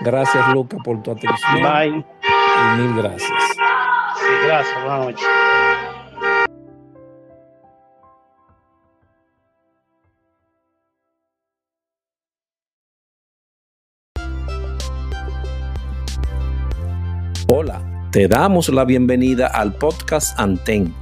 Gracias Luca por tu atención Bye. y mil gracias. Sí, gracias, buenas noches. Hola, te damos la bienvenida al podcast Anten.